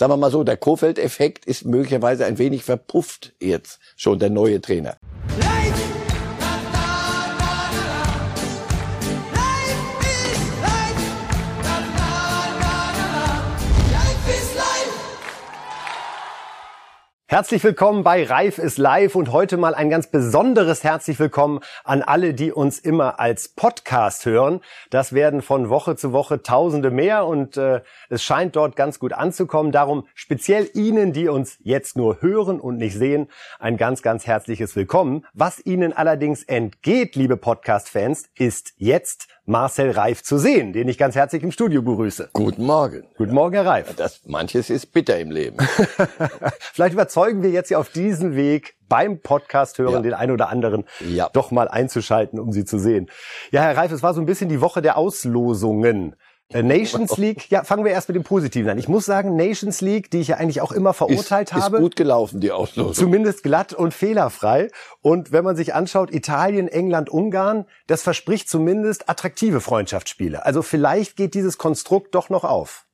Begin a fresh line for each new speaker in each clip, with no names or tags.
sagen wir mal so, der Kofeld-Effekt ist möglicherweise ein wenig verpufft jetzt schon der neue Trainer.
Herzlich willkommen bei Reif ist live und heute mal ein ganz besonderes herzlich willkommen an alle, die uns immer als Podcast hören. Das werden von Woche zu Woche Tausende mehr und äh, es scheint dort ganz gut anzukommen. Darum speziell Ihnen, die uns jetzt nur hören und nicht sehen, ein ganz, ganz herzliches Willkommen. Was Ihnen allerdings entgeht, liebe Podcast-Fans, ist jetzt Marcel Reif zu sehen, den ich ganz herzlich im Studio begrüße.
Guten Morgen.
Guten Morgen, Herr Reif.
Das, manches ist bitter im Leben.
Vielleicht überzeugen wir jetzt ja auf diesem Weg beim Podcast hören
Ja.
den einen oder anderen
Ja.
doch mal einzuschalten, um sie zu sehen. Ja, Herr Reif, es war so ein bisschen die Woche der Auslosungen. Äh, Nations League, ja, fangen wir erst mit dem Positiven an. Ich muss sagen, Nations League, die ich ja eigentlich auch immer verurteilt
ist,
habe,
Ist gut gelaufen, die Auslosung.
zumindest glatt und fehlerfrei. Und wenn man sich anschaut, Italien, England, Ungarn, das verspricht zumindest attraktive Freundschaftsspiele. Also vielleicht geht dieses Konstrukt doch noch auf.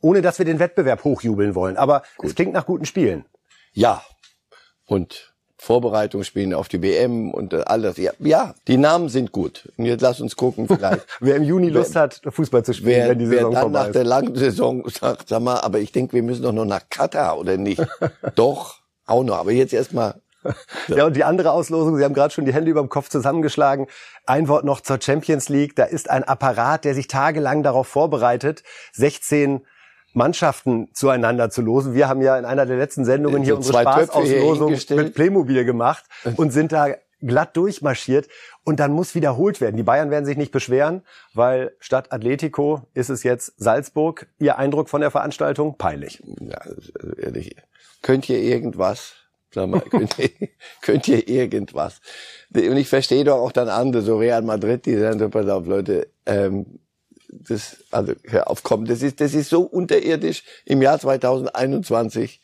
Ohne dass wir den Wettbewerb hochjubeln wollen. Aber es klingt nach guten Spielen.
Ja. Und Vorbereitungsspielen auf die WM und äh, all das. Ja, ja, die Namen sind gut. Und jetzt lass uns gucken vielleicht.
Wer im Juni Lust hat, Fußball zu spielen,
Wer,
wenn die
wer
Saison
dann
vorbei
nach
ist.
der langen Saison sagt, sag mal, aber ich denke, wir müssen doch noch nach Katar, oder nicht? doch, auch noch. Aber jetzt erstmal
Ja, und die andere Auslosung, Sie haben gerade schon die Hände über dem Kopf zusammengeschlagen. Ein Wort noch zur Champions League. Da ist ein Apparat, der sich tagelang darauf vorbereitet, 16 Mannschaften zueinander zu losen. Wir haben ja in einer der letzten Sendungen hier
So
unsere
hier
Spaßauslosung mit Playmobil gemacht und sind da glatt durchmarschiert. Und dann muss wiederholt werden. Die Bayern werden sich nicht beschweren, weil statt Atletico ist es jetzt Salzburg. Ihr Eindruck von der Veranstaltung? Peinlich.
Ja, ehrlich, könnt ihr irgendwas? Sag mal, könnt ihr, könnt ihr irgendwas? Und ich verstehe doch auch dann andere, so Real Madrid, die sagen so, pass auf, Leute, ähm, das, also hör auf, komm, das ist, das ist so unterirdisch im Jahr 2021.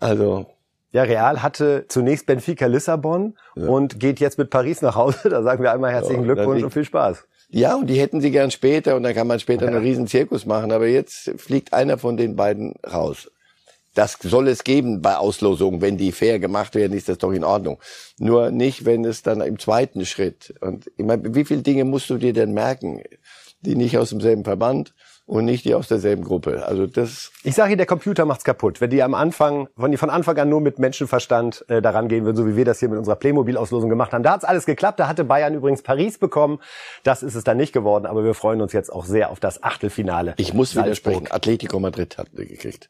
Also,
Ja, Real hatte zunächst Benfica Lissabon und geht jetzt mit Paris nach Hause. Da sagen wir einmal herzlichen
Ja,
Glückwunsch und viel Spaß.
ja, und die hätten sie gern später und dann kann man später einen riesen Zirkus machen, aber jetzt fliegt einer von den beiden raus. Das soll es geben bei Auslosungen, wenn die fair gemacht werden, ist das doch in Ordnung. Nur nicht, wenn es dann im zweiten Schritt. Und ich meine, wie viele Dinge musst du dir denn merken, die nicht aus demselben Verband und nicht die aus derselben Gruppe? Also das,
Ich sage Ihnen, der Computer macht's kaputt. Wenn die am Anfang, wenn die von Anfang an nur mit Menschenverstand äh, daran gehen würden, so wie wir das hier mit unserer Playmobil-Auslosung gemacht haben, da hat's alles geklappt. Da hatte Bayern übrigens Paris bekommen. Das ist es dann nicht geworden, aber wir freuen uns jetzt auch sehr auf das Achtelfinale.
ich muss
Salzburg.
widersprechen. Atletico Madrid hat wir gekriegt.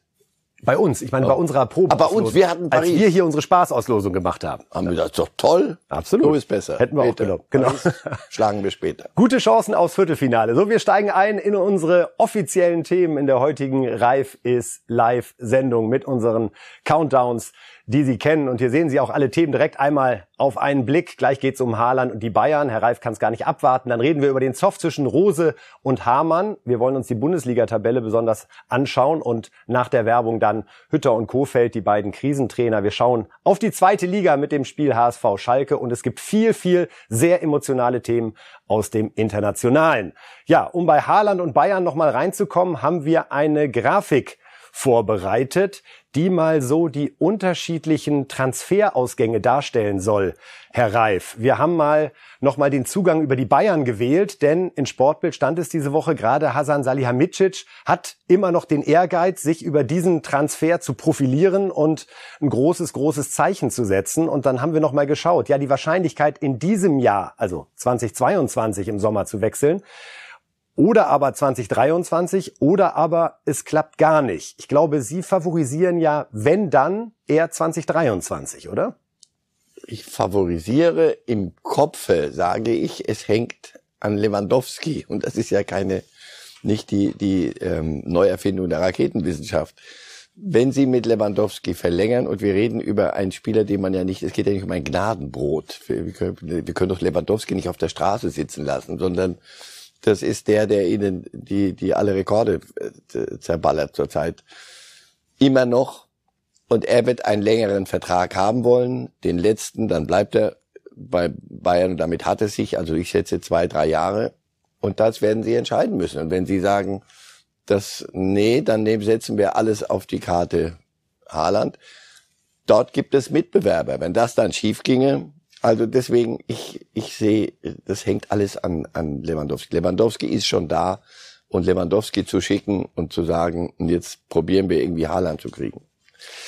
Bei uns, ich meine bei unserer Probe.
Aber bei uns, wir hatten
Als
Paris.
wir hier unsere Spaßauslosung gemacht haben.
Haben wir das doch toll.
Absolut.
So ist besser.
Hätten wir auch
Später.
genommen. Genau.
Paris Schlagen wir später.
Gute Chancen aufs Viertelfinale. So, wir steigen ein in unsere offiziellen Themen in der heutigen Reif ist Live Sendung mit unseren Countdowns, die Sie kennen. Und hier sehen Sie auch alle Themen direkt einmal auf einen Blick. Gleich geht's um Haaland und die Bayern. Herr Reif kann es gar nicht abwarten. Dann reden wir über den Zoff zwischen Rose und Hamann. Wir wollen uns die Bundesliga-Tabelle besonders anschauen und nach der Werbung dann Hütter und Kofeld, die beiden Krisentrainer. Wir schauen auf die zweite Liga mit dem Spiel HSV Schalke und es gibt viel, viel sehr emotionale Themen aus dem Internationalen. Ja, um bei Haaland und Bayern nochmal reinzukommen, haben wir eine Grafik vorbereitet, die mal so die unterschiedlichen Transferausgänge darstellen soll. Herr Reif, wir haben mal nochmal den Zugang über die Bayern gewählt, denn in Sportbild stand es diese Woche gerade, Hasan Salihamidzic hat immer noch den Ehrgeiz, sich über diesen Transfer zu profilieren und ein großes, großes Zeichen zu setzen. Und dann haben wir nochmal geschaut, ja, die Wahrscheinlichkeit in diesem Jahr, also 2022 im Sommer zu wechseln, oder aber 2023 oder aber es klappt gar nicht. Ich glaube, Sie favorisieren ja, wenn dann, eher 2023, oder?
Ich favorisiere im Kopfe, sage ich, es hängt an Lewandowski. Und das ist ja keine, nicht die, die ähm, Neuerfindung der Raketenwissenschaft. Wenn Sie mit Lewandowski verlängern und wir reden über einen Spieler, den man ja nicht, es geht ja nicht um ein Gnadenbrot. Wir, wir, können, wir können doch Lewandowski nicht auf der Straße sitzen lassen, sondern das ist der, der Ihnen die, die alle Rekorde äh, zerballert zurzeit. Immer noch. Und er wird einen längeren Vertrag haben wollen, den letzten, dann bleibt er bei Bayern und damit hat es sich. Also ich schätze zwei, drei Jahre. Und das werden Sie entscheiden müssen. Und wenn Sie sagen, das, nee, dann setzen wir alles auf die Karte Haaland. Dort gibt es Mitbewerber. Wenn das dann schief ginge, also deswegen, ich, ich sehe, das hängt alles an, an Lewandowski. Lewandowski ist schon da und Lewandowski zu schicken und zu sagen, jetzt probieren wir irgendwie Haaland zu kriegen.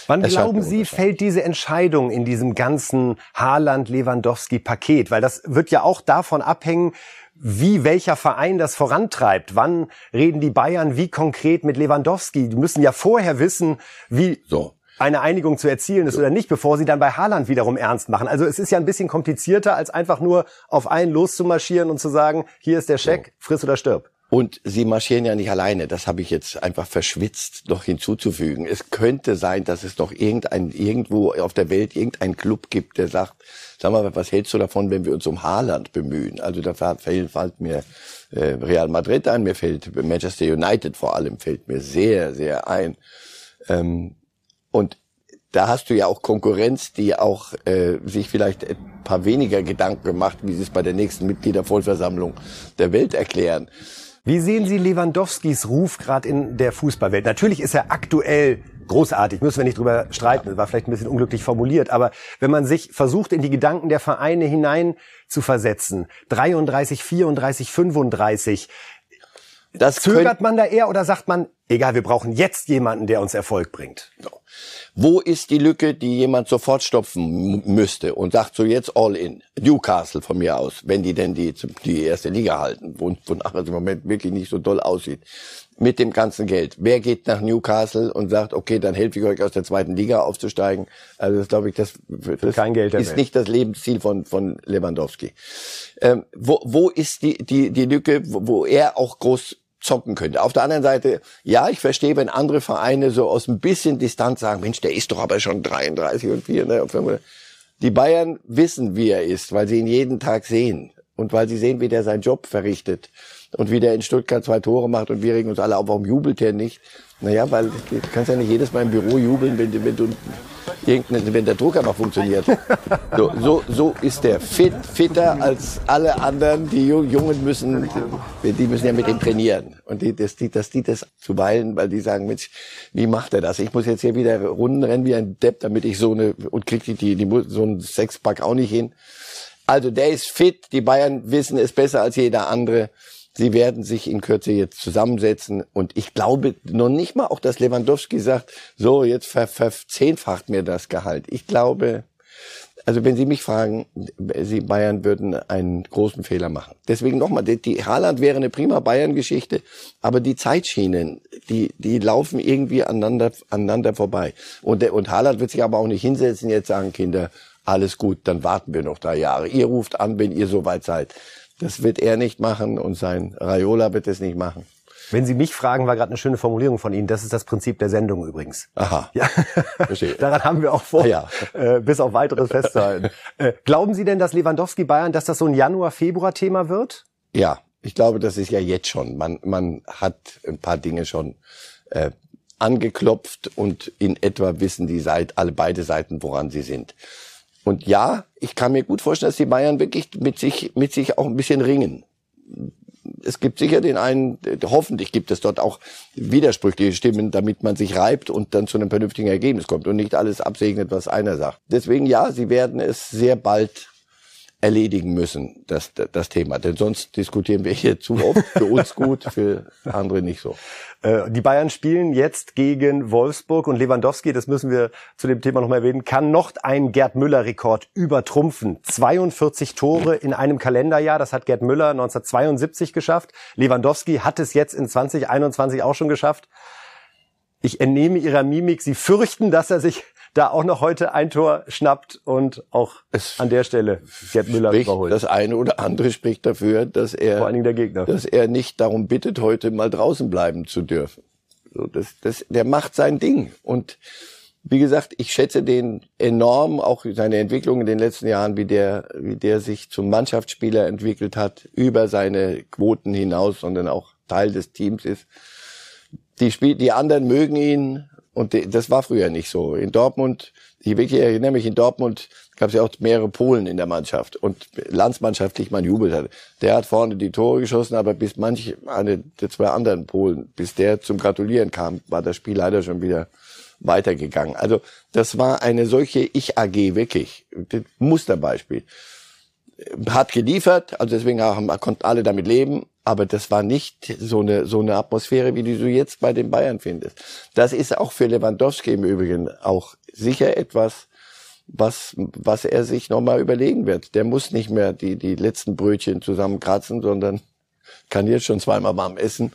Wann glauben Sie, fällt diese Entscheidung in diesem ganzen Haaland-Lewandowski-Paket? Weil das wird ja auch davon abhängen, wie welcher Verein das vorantreibt. Wann reden die Bayern wie konkret mit Lewandowski? Die müssen ja vorher wissen, wie so. Eine Einigung zu erzielen ist oder nicht, bevor sie dann bei Haaland wiederum ernst machen. Also es ist ja ein bisschen komplizierter, als einfach nur auf einen loszumarschieren und zu sagen, hier ist der Scheck, friss oder stirb.
Und sie marschieren ja nicht alleine. Das habe ich jetzt einfach verschwitzt noch hinzuzufügen. Es könnte sein, dass es noch irgendein, irgendwo auf der Welt irgendein Club gibt, der sagt, sag mal, was hältst du davon, wenn wir uns um Haaland bemühen? Also da fällt, fällt mir äh, Real Madrid ein, mir fällt Manchester United vor allem, fällt mir sehr, sehr ein. Ähm, und da hast du ja auch Konkurrenz, die auch äh, sich vielleicht ein paar weniger Gedanken gemacht, wie sie es bei der nächsten Mitgliedervollversammlung der Welt erklären.
Wie sehen Sie Lewandowskis Ruf gerade in der Fußballwelt? Natürlich ist er aktuell großartig, müssen wir nicht drüber streiten, war vielleicht ein bisschen unglücklich formuliert, aber wenn man sich versucht, in die Gedanken der Vereine hinein zu versetzen, 33, 34, 35, das zögert man da eher oder sagt man, egal, wir brauchen jetzt jemanden, der uns Erfolg bringt?
Wo ist die Lücke, die jemand sofort stopfen müsste und sagt so jetzt all in? Newcastle von mir aus, wenn die denn die, die erste Liga halten, wonach es im Moment wirklich nicht so doll aussieht. Mit dem ganzen Geld. Wer geht nach Newcastle und sagt, okay, dann helfe ich euch aus der zweiten Liga aufzusteigen? Also das glaube ich, das, das Kein Geld ist nicht das Lebensziel von, von Lewandowski. Ähm, wo, wo ist die, die, die Lücke, wo, wo er auch groß zocken könnte. Auf der anderen Seite, ja, ich verstehe, wenn andere Vereine so aus ein bisschen Distanz sagen, Mensch, der ist doch aber schon 33 und 4. Ne? Die Bayern wissen, wie er ist, weil sie ihn jeden Tag sehen und weil sie sehen, wie der seinen Job verrichtet und wie der in Stuttgart zwei Tore macht und wir regen uns alle auf, warum jubelt der nicht? Naja, weil du kannst ja nicht jedes Mal im Büro jubeln, wenn, wenn du wenn der Drucker noch funktioniert. So, so, so ist der fit, fitter als alle anderen. Die Jungen müssen, die müssen ja mit ihm trainieren. Und die, das, die, dass die das zuweilen, weil die sagen, Mensch, wie macht er das? Ich muss jetzt hier wieder Runden rennen wie ein Depp, damit ich so eine, und krieg die, die, die so ein Sexpack auch nicht hin. Also der ist fit. Die Bayern wissen es besser als jeder andere. Sie werden sich in Kürze jetzt zusammensetzen und ich glaube noch nicht mal auch, dass Lewandowski sagt, so jetzt ver verzehnfacht mir das Gehalt. Ich glaube, also wenn Sie mich fragen, Sie Bayern würden einen großen Fehler machen. Deswegen nochmal, die, die Haaland wäre eine prima Bayern-Geschichte, aber die Zeitschienen, die, die laufen irgendwie aneinander, aneinander vorbei. Und, der, und Haaland wird sich aber auch nicht hinsetzen, jetzt sagen, Kinder, alles gut, dann warten wir noch drei Jahre. Ihr ruft an, wenn ihr soweit seid. Das wird er nicht machen und sein Raiola wird es nicht machen.
Wenn Sie mich fragen, war gerade eine schöne Formulierung von Ihnen. Das ist das Prinzip der Sendung übrigens.
Aha.
Ja. Verstehe. Daran haben wir auch vor, ja. äh, bis auf weiteres festzuhalten. äh, glauben Sie denn, dass Lewandowski Bayern, dass das so ein Januar-Februar-Thema wird?
Ja, ich glaube, das ist ja jetzt schon. Man, man hat ein paar Dinge schon äh, angeklopft und in etwa wissen die Seite, alle beide Seiten, woran sie sind. Und ja, ich kann mir gut vorstellen, dass die Bayern wirklich mit sich, mit sich auch ein bisschen ringen. Es gibt sicher den einen, hoffentlich gibt es dort auch widersprüchliche Stimmen, damit man sich reibt und dann zu einem vernünftigen Ergebnis kommt und nicht alles absegnet, was einer sagt. Deswegen ja, sie werden es sehr bald erledigen müssen, das, das Thema. Denn sonst diskutieren wir hier zu oft. Für uns gut, für andere nicht so.
Äh, die Bayern spielen jetzt gegen Wolfsburg und Lewandowski, das müssen wir zu dem Thema noch mal erwähnen, kann noch einen Gerd Müller-Rekord übertrumpfen. 42 Tore in einem Kalenderjahr, das hat Gerd Müller 1972 geschafft. Lewandowski hat es jetzt in 2021 auch schon geschafft. Ich entnehme Ihrer Mimik, Sie fürchten, dass er sich da auch noch heute ein Tor schnappt und auch es an der Stelle Gerd Müller überholt.
Das eine oder andere spricht dafür, dass er,
Vor allen Dingen der Gegner.
dass er nicht darum bittet, heute mal draußen bleiben zu dürfen. So, das, das, der macht sein Ding und wie gesagt, ich schätze den enorm, auch seine Entwicklung in den letzten Jahren, wie der, wie der sich zum Mannschaftsspieler entwickelt hat, über seine Quoten hinaus, sondern auch Teil des Teams ist. Die, Spiel die anderen mögen ihn, Und das war früher nicht so. In Dortmund, ich wirklich erinnere mich, in Dortmund gab es ja auch mehrere Polen in der Mannschaft und landsmannschaftlich man jubelt hat. Der hat vorne die Tore geschossen, aber bis manche, eine der zwei anderen Polen, bis der zum Gratulieren kam, war das Spiel leider schon wieder weitergegangen. Also das war eine solche Ich-AG wirklich. Musterbeispiel. Hat geliefert, also deswegen haben, konnten alle damit leben, aber das war nicht so eine, so eine Atmosphäre, wie die du jetzt bei den Bayern findest. Das ist auch für Lewandowski im Übrigen auch sicher etwas, was, was er sich nochmal überlegen wird. Der muss nicht mehr die, die letzten Brötchen zusammenkratzen, sondern kann jetzt schon zweimal warm essen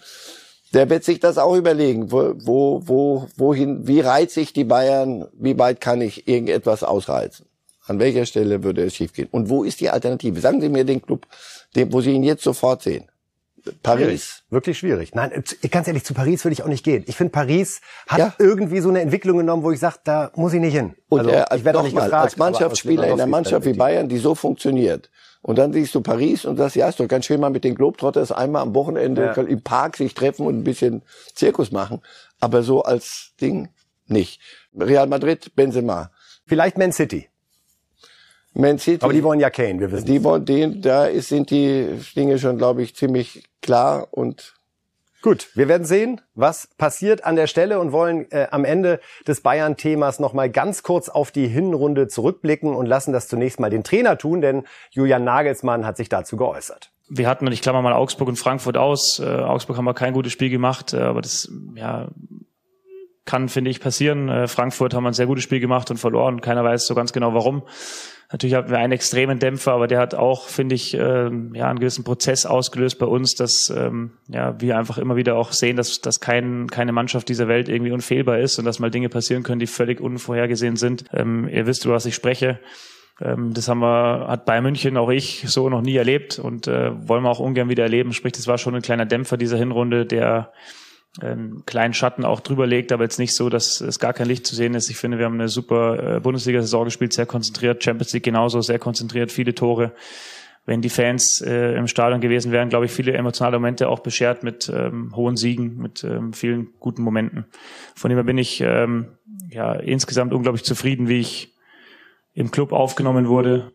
der wird sich das auch überlegen, wo, wo, wo, wohin, wie reize ich die Bayern, wie weit kann ich irgendetwas ausreizen? An welcher Stelle würde es schiefgehen? Und wo ist die Alternative? Sagen Sie mir den Club, den, wo Sie ihn jetzt sofort sehen.
Paris. Wirklich schwierig. Nein, ganz ehrlich, zu Paris würde ich auch nicht gehen. Ich finde, Paris hat ja. irgendwie so eine Entwicklung genommen, wo ich sage, da muss ich nicht hin.
Und also, er, ich werde auch nicht mal, gefragt, als Mannschaftsspieler in einer Mannschaft wie Bayern, die so funktioniert, und dann siehst du Paris und sagst, ja, ist doch ganz schön mal mit den Globetrotters einmal am Wochenende ja. im Park sich treffen und ein bisschen Zirkus machen. Aber so als Ding nicht. Real Madrid, Benzema.
Vielleicht Man City.
Man City.
Aber die wollen ja Kane, wir wissen.
Die wollen den, da ist, sind die Dinge schon, glaube ich, ziemlich klar und
Gut, wir werden sehen, was passiert an der Stelle und wollen äh, am Ende des Bayern-Themas nochmal ganz kurz auf die Hinrunde zurückblicken und lassen das zunächst mal den Trainer tun, denn Julian Nagelsmann hat sich dazu geäußert.
Wir hatten, und ich klammer mal Augsburg und Frankfurt aus, äh, Augsburg haben wir kein gutes Spiel gemacht, äh, aber das ja, kann, finde ich, passieren. Äh, Frankfurt haben wir ein sehr gutes Spiel gemacht und verloren. Keiner weiß so ganz genau warum. Natürlich hatten wir einen extremen Dämpfer, aber der hat auch, finde ich, ähm, ja, einen gewissen Prozess ausgelöst bei uns, dass ähm, ja, wir einfach immer wieder auch sehen, dass, dass kein, keine Mannschaft dieser Welt irgendwie unfehlbar ist und dass mal Dinge passieren können, die völlig unvorhergesehen sind. Ähm, ihr wisst, über was ich spreche. Ähm, das haben wir, hat bei München auch ich so noch nie erlebt und äh, wollen wir auch ungern wieder erleben. Sprich, das war schon ein kleiner Dämpfer dieser Hinrunde, der einen kleinen Schatten auch drüber legt, aber jetzt nicht so, dass es gar kein Licht zu sehen ist. Ich finde, wir haben eine super äh, Bundesliga-Saison gespielt, sehr konzentriert, Champions League genauso, sehr konzentriert, viele Tore. Wenn die Fans äh, im Stadion gewesen wären, glaube ich, viele emotionale Momente auch beschert mit ähm, hohen Siegen, mit ähm, vielen guten Momenten. Von dem her bin ich ähm, ja insgesamt unglaublich zufrieden, wie ich im Club aufgenommen wurde.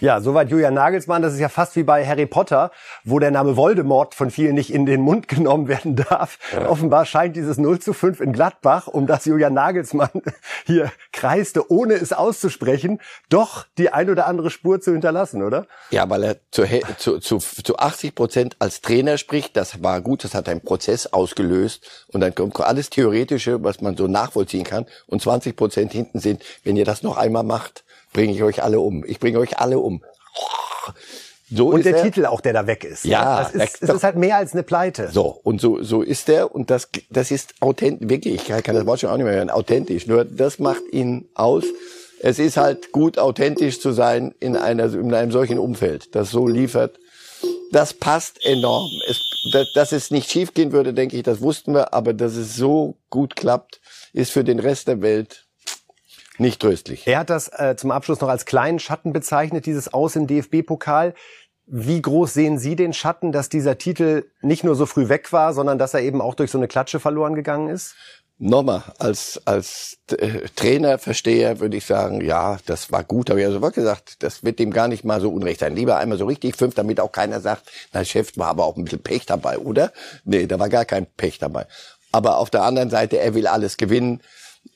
Ja, soweit Julian Nagelsmann. Das ist ja fast wie bei Harry Potter, wo der Name Voldemort von vielen nicht in den Mund genommen werden darf. Ja. Offenbar scheint dieses 0 zu 5 in Gladbach, um das Julian Nagelsmann hier kreiste, ohne es auszusprechen, doch die ein oder andere Spur zu hinterlassen, oder?
Ja, weil er zu, zu, zu, zu 80 Prozent als Trainer spricht. Das war gut, das hat einen Prozess ausgelöst. Und dann kommt alles Theoretische, was man so nachvollziehen kann. Und 20 Prozent hinten sind, wenn ihr das noch einmal macht, bringe ich euch alle um. Ich bringe euch alle um.
So und der er. Titel auch, der da weg ist.
Ja,
das ist, es ist halt mehr als eine Pleite.
So und so so ist der und das das ist authentisch. Wirklich, ich kann das Wort schon auch nicht mehr hören. Authentisch. Nur das macht ihn aus. Es ist halt gut, authentisch zu sein in einer in einem solchen Umfeld, das so liefert. Das passt enorm. Es, dass, dass es nicht schiefgehen würde, denke ich, das wussten wir. Aber dass es so gut klappt, ist für den Rest der Welt nicht tröstlich.
Er hat das äh, zum Abschluss noch als kleinen Schatten bezeichnet, dieses Aus im DFB-Pokal. Wie groß sehen Sie den Schatten, dass dieser Titel nicht nur so früh weg war, sondern dass er eben auch durch so eine Klatsche verloren gegangen ist?
Nochmal, als, als äh, Trainer, Versteher würde ich sagen, ja, das war gut, habe ich ja sofort gesagt, das wird dem gar nicht mal so unrecht sein. Lieber einmal so richtig fünf, damit auch keiner sagt, na Chef war aber auch ein bisschen Pech dabei, oder? Nee, da war gar kein Pech dabei. Aber auf der anderen Seite, er will alles gewinnen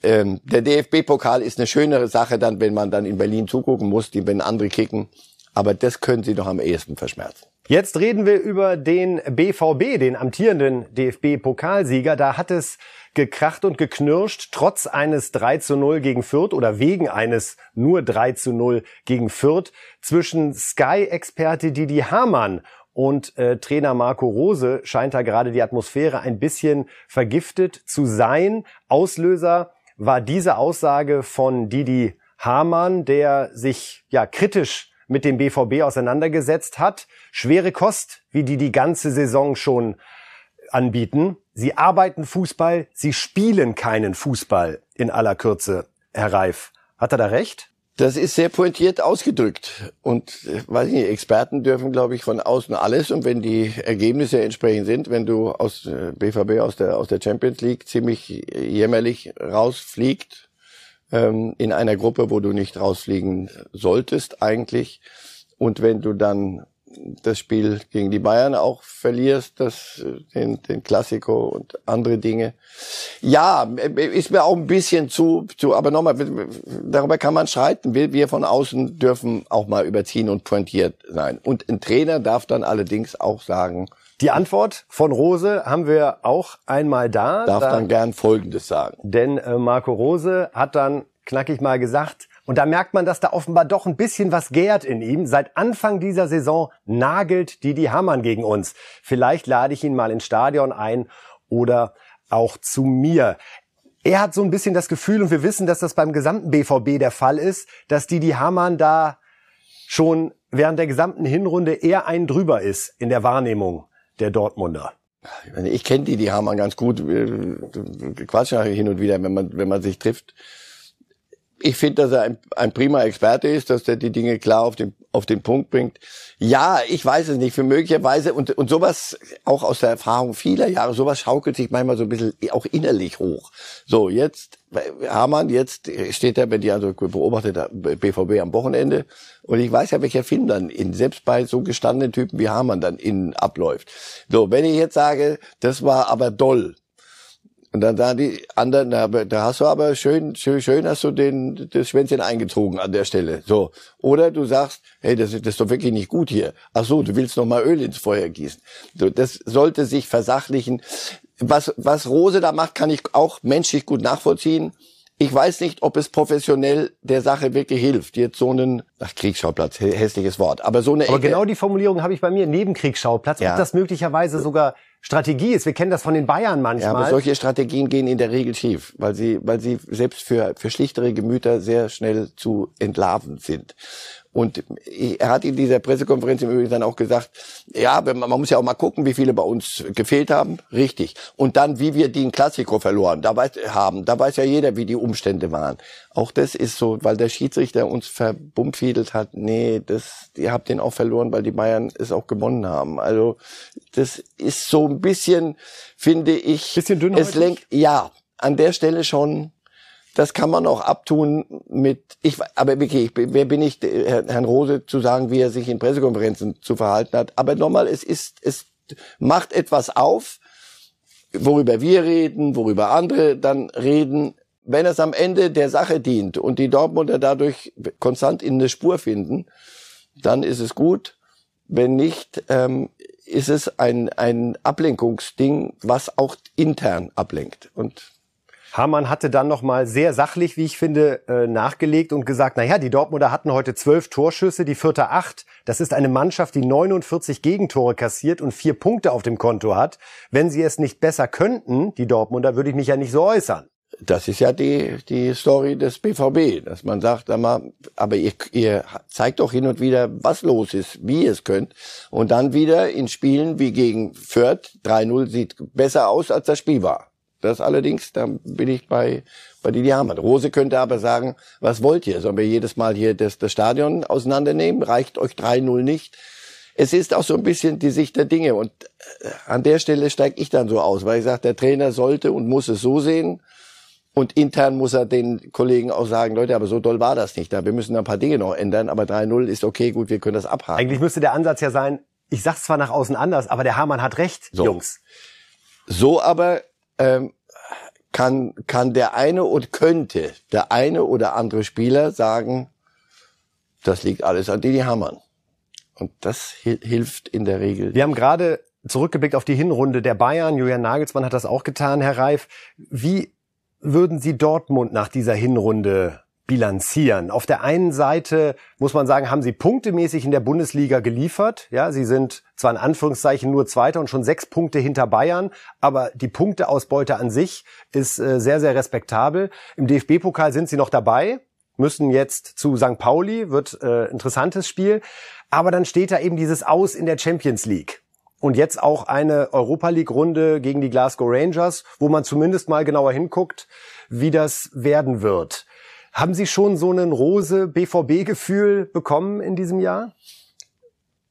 ähm, der DFB-Pokal ist eine schönere Sache dann, wenn man dann in Berlin zugucken muss, die, wenn andere kicken. Aber das können sie doch am ehesten verschmerzen.
Jetzt reden wir über den BVB, den amtierenden DFB-Pokalsieger. Da hat es gekracht und geknirscht, trotz eines 3 zu 0 gegen Fürth oder wegen eines nur 3 zu 0 gegen Fürth zwischen Sky-Experte Didi Hamann und äh, Trainer Marco Rose scheint da gerade die Atmosphäre ein bisschen vergiftet zu sein. Auslöser war diese Aussage von Didi Hamann, der sich ja kritisch mit dem BVB auseinandergesetzt hat. Schwere Kost, wie die die ganze Saison schon anbieten. Sie arbeiten Fußball, sie spielen keinen Fußball in aller Kürze, Herr Reif. Hat er da recht?
Das ist sehr pointiert ausgedrückt. Und äh, weiß ich nicht, Experten dürfen, glaube ich, von außen alles. Und wenn die Ergebnisse entsprechend sind, wenn du aus BVB äh, aus der aus der Champions League ziemlich jämmerlich rausfliegt ähm, in einer Gruppe, wo du nicht rausfliegen solltest eigentlich, und wenn du dann das Spiel gegen die Bayern auch verlierst, das, den, den Klassiko und andere Dinge. Ja, ist mir auch ein bisschen zu, zu aber nochmal, darüber kann man streiten. Wir, wir von außen dürfen auch mal überziehen und pointiert sein. Und ein Trainer darf dann allerdings auch sagen,
die Antwort von Rose haben wir auch einmal da.
Darf da, dann gern Folgendes sagen.
Denn äh, Marco Rose hat dann knackig mal gesagt, und da merkt man, dass da offenbar doch ein bisschen was gärt in ihm. Seit Anfang dieser Saison nagelt Didi Hamann gegen uns. Vielleicht lade ich ihn mal ins Stadion ein oder auch zu mir. Er hat so ein bisschen das Gefühl, und wir wissen, dass das beim gesamten BVB der Fall ist, dass Didi Hamann da schon während der gesamten Hinrunde eher ein drüber ist in der Wahrnehmung der Dortmunder.
Ich kenne Didi Hamann ganz gut. Wir quatschen hin und wieder, wenn man, wenn man sich trifft ich finde, dass er ein, ein prima Experte ist, dass er die Dinge klar auf den, auf den Punkt bringt. Ja, ich weiß es nicht. Für möglicherweise, und, und sowas, auch aus der Erfahrung vieler Jahre, sowas schaukelt sich manchmal so ein bisschen auch innerlich hoch. So, jetzt, Hamann, jetzt steht er, wenn die also beobachtet, BVB am Wochenende. Und ich weiß ja, welcher Film dann in, selbst bei so gestandenen Typen wie Hamann dann innen abläuft. So, wenn ich jetzt sage, das war aber doll, und dann sagen die anderen, na, da hast du aber schön, schön, schön hast du den, das Schwänzchen eingezogen an der Stelle. So. Oder du sagst, hey, das, das ist doch wirklich nicht gut hier. Ach so, du willst noch mal Öl ins Feuer gießen. So, das sollte sich versachlichen. Was, was Rose da macht, kann ich auch menschlich gut nachvollziehen. Ich weiß nicht, ob es professionell der Sache wirklich hilft. Jetzt so einen, ach, Kriegsschauplatz, hässliches Wort, aber so eine.
Aber Ecke. genau die Formulierung habe ich bei mir, Nebenkriegsschauplatz, ja. ob das möglicherweise sogar Strategie ist. Wir kennen das von den Bayern manchmal. Ja,
aber solche Strategien gehen in der Regel schief, weil sie, weil sie selbst für, für schlichtere Gemüter sehr schnell zu entlarven sind. Und er hat in dieser Pressekonferenz im Übrigen dann auch gesagt, ja, man muss ja auch mal gucken, wie viele bei uns gefehlt haben. Richtig. Und dann, wie wir den Klassiko verloren da weiß, haben. Da weiß ja jeder, wie die Umstände waren. Auch das ist so, weil der Schiedsrichter uns verbummfiedelt hat. Nee, das, ihr habt den auch verloren, weil die Bayern es auch gewonnen haben. Also, das ist so ein bisschen, finde ich.
Bisschen dünner.
Es lenkt, ja, an der Stelle schon das kann man auch abtun mit, ich, aber wirklich, wer bin ich, Herrn Rose zu sagen, wie er sich in Pressekonferenzen zu verhalten hat. Aber nochmal, es ist, es macht etwas auf, worüber wir reden, worüber andere dann reden. Wenn es am Ende der Sache dient und die Dortmunder dadurch konstant in eine Spur finden, dann ist es gut. Wenn nicht, ähm, ist es ein, ein Ablenkungsding, was auch intern ablenkt. Und
Hamann hatte dann nochmal sehr sachlich, wie ich finde, äh, nachgelegt und gesagt, naja, die Dortmunder hatten heute zwölf Torschüsse, die vierte acht. Das ist eine Mannschaft, die 49 Gegentore kassiert und vier Punkte auf dem Konto hat. Wenn sie es nicht besser könnten, die Dortmunder, würde ich mich ja nicht so äußern.
Das ist ja die, die Story des BVB, dass man sagt, aber ihr, ihr zeigt doch hin und wieder, was los ist, wie ihr es könnt. Und dann wieder in Spielen wie gegen Fürth, 3-0 sieht besser aus, als das Spiel war. Das allerdings, da bin ich bei, bei Didi Hamann. Rose könnte aber sagen, was wollt ihr? Sollen wir jedes Mal hier das, das Stadion auseinandernehmen? Reicht euch 3-0 nicht? Es ist auch so ein bisschen die Sicht der Dinge. Und äh, an der Stelle steige ich dann so aus, weil ich sage, der Trainer sollte und muss es so sehen. Und intern muss er den Kollegen auch sagen, Leute, aber so doll war das nicht. Wir müssen ein paar Dinge noch ändern, aber 3-0 ist okay, gut, wir können das abhaken.
Eigentlich müsste der Ansatz ja sein, ich sag's zwar nach außen anders, aber der Hamann hat recht,
so.
Jungs.
So aber ähm, kann, kann der eine und könnte der eine oder andere Spieler sagen, das liegt alles an Didi Hamann. Und das hilft in der Regel.
Wir haben gerade zurückgeblickt auf die Hinrunde der Bayern. Julian Nagelsmann hat das auch getan, Herr Reif. Wie würden Sie Dortmund nach dieser Hinrunde bilanzieren. Auf der einen Seite muss man sagen, haben sie punktemäßig in der Bundesliga geliefert. Ja, sie sind zwar in Anführungszeichen nur Zweiter und schon sechs Punkte hinter Bayern, aber die Punkteausbeute an sich ist äh, sehr, sehr respektabel. Im DFB-Pokal sind sie noch dabei, müssen jetzt zu St. Pauli, wird äh, interessantes Spiel. Aber dann steht da eben dieses Aus in der Champions League. Und jetzt auch eine Europa League Runde gegen die Glasgow Rangers, wo man zumindest mal genauer hinguckt, wie das werden wird. Haben Sie schon so einen rose BVB-Gefühl bekommen in diesem Jahr?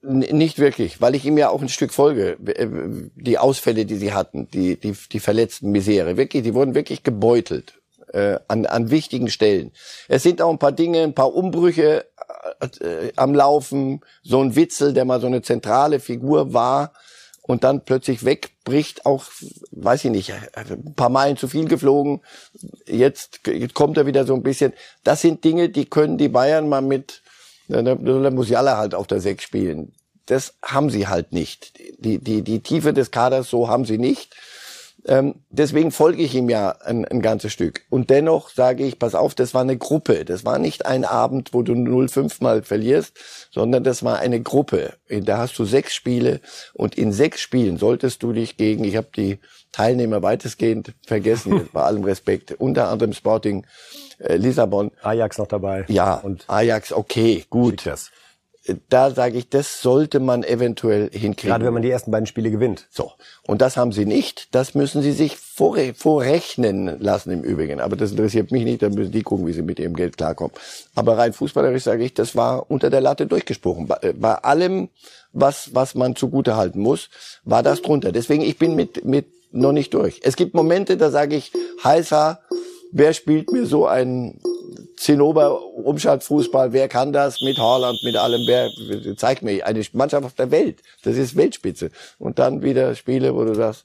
Nicht wirklich, weil ich ihm ja auch ein Stück folge. Äh, die Ausfälle, die sie hatten, die, die, die verletzten Misere, wirklich, die wurden wirklich gebeutelt äh, an, an wichtigen Stellen. Es sind auch ein paar Dinge, ein paar Umbrüche äh, am Laufen. So ein Witzel, der mal so eine zentrale Figur war und dann plötzlich wegbricht, auch, weiß ich nicht, ein paar Meilen zu viel geflogen. Jetzt, jetzt kommt er wieder so ein bisschen. Das sind Dinge, die können die Bayern mal mit da, muss Jalla halt auf der Sechs spielen. Das haben sie halt nicht. Die, die, die Tiefe des Kaders so haben sie nicht. Ähm, deswegen folge ich ihm ja ein, ein ganzes Stück. Und dennoch sage ich, pass auf, das war eine Gruppe. Das war nicht ein Abend, wo du 0-5 mal verlierst, sondern das war eine Gruppe. Da hast du sechs Spiele und in sechs Spielen solltest du dich gegen, ich habe die Teilnehmer weitestgehend vergessen, bei allem Respekt, unter anderem Sporting äh, Lissabon.
Ajax noch dabei.
Ja, und Ajax, okay, gut. Schickers da sage ich, das sollte man eventuell hinkriegen.
Gerade wenn man die ersten beiden Spiele gewinnt.
So. Und das haben sie nicht. Das müssen sie sich vorre vorrechnen lassen im Übrigen. Aber das interessiert mich nicht. Da müssen die gucken, wie sie mit ihrem Geld klarkommen. Aber rein fußballerisch sage ich, das war unter der Latte durchgesprochen. Bei, äh, bei allem, was, was man zugute halten muss, war das drunter. Deswegen, ich bin mit, mit noch nicht durch. Es gibt Momente, da sage ich, heißer, wer spielt mir so einen Zinnober Umschaltfußball, wer kann das mit Haaland, mit allem, wer zeigt mir eine Mannschaft auf der Welt. Das ist Weltspitze. Und dann wieder Spiele, wo du sagst,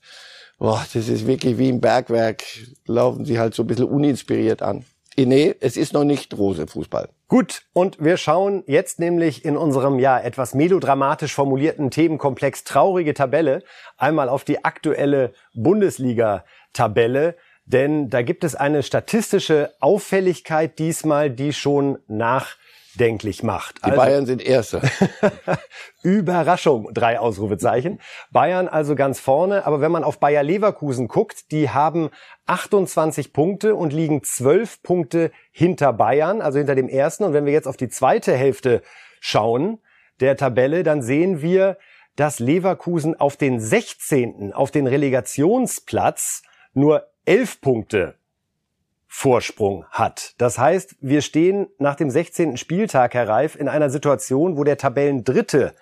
boah, das ist wirklich wie im Bergwerk, laufen sie halt so ein bisschen uninspiriert an. Nee, es ist noch nicht Rose Fußball.
Gut, und wir schauen jetzt nämlich in unserem ja etwas melodramatisch formulierten Themenkomplex traurige Tabelle einmal auf die aktuelle Bundesliga Tabelle. Denn da gibt es eine statistische Auffälligkeit diesmal, die schon nachdenklich macht.
Die also, Bayern sind Erste.
Überraschung, drei Ausrufezeichen. Bayern also ganz vorne. Aber wenn man auf Bayer Leverkusen guckt, die haben 28 Punkte und liegen 12 Punkte hinter Bayern, also hinter dem ersten. Und wenn wir jetzt auf die zweite Hälfte schauen der Tabelle, dann sehen wir, dass Leverkusen auf den 16., auf den Relegationsplatz nur elf Punkte Vorsprung hat. Das heißt, wir stehen nach dem 16. Spieltag, Herr Reif, in einer Situation, wo der Tabellendritte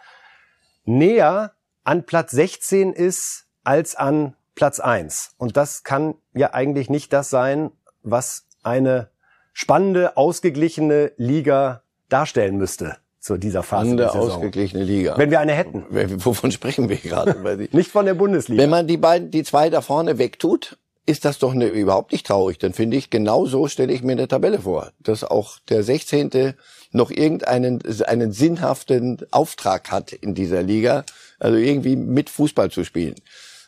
näher an Platz 16 ist als an Platz 1. Und das kann ja eigentlich nicht das sein, was eine spannende, ausgeglichene Liga darstellen müsste zu dieser Phase
Spannende, ausgeglichene Liga.
Wenn wir eine hätten.
Wovon sprechen wir gerade?
nicht von der Bundesliga.
Wenn man die beiden, die zwei da vorne wegtut ist das doch ne, überhaupt nicht traurig. Dann finde ich, genau so stelle ich mir eine Tabelle vor, dass auch der 16. noch irgendeinen einen sinnhaften Auftrag hat in dieser Liga, also irgendwie mit Fußball zu spielen.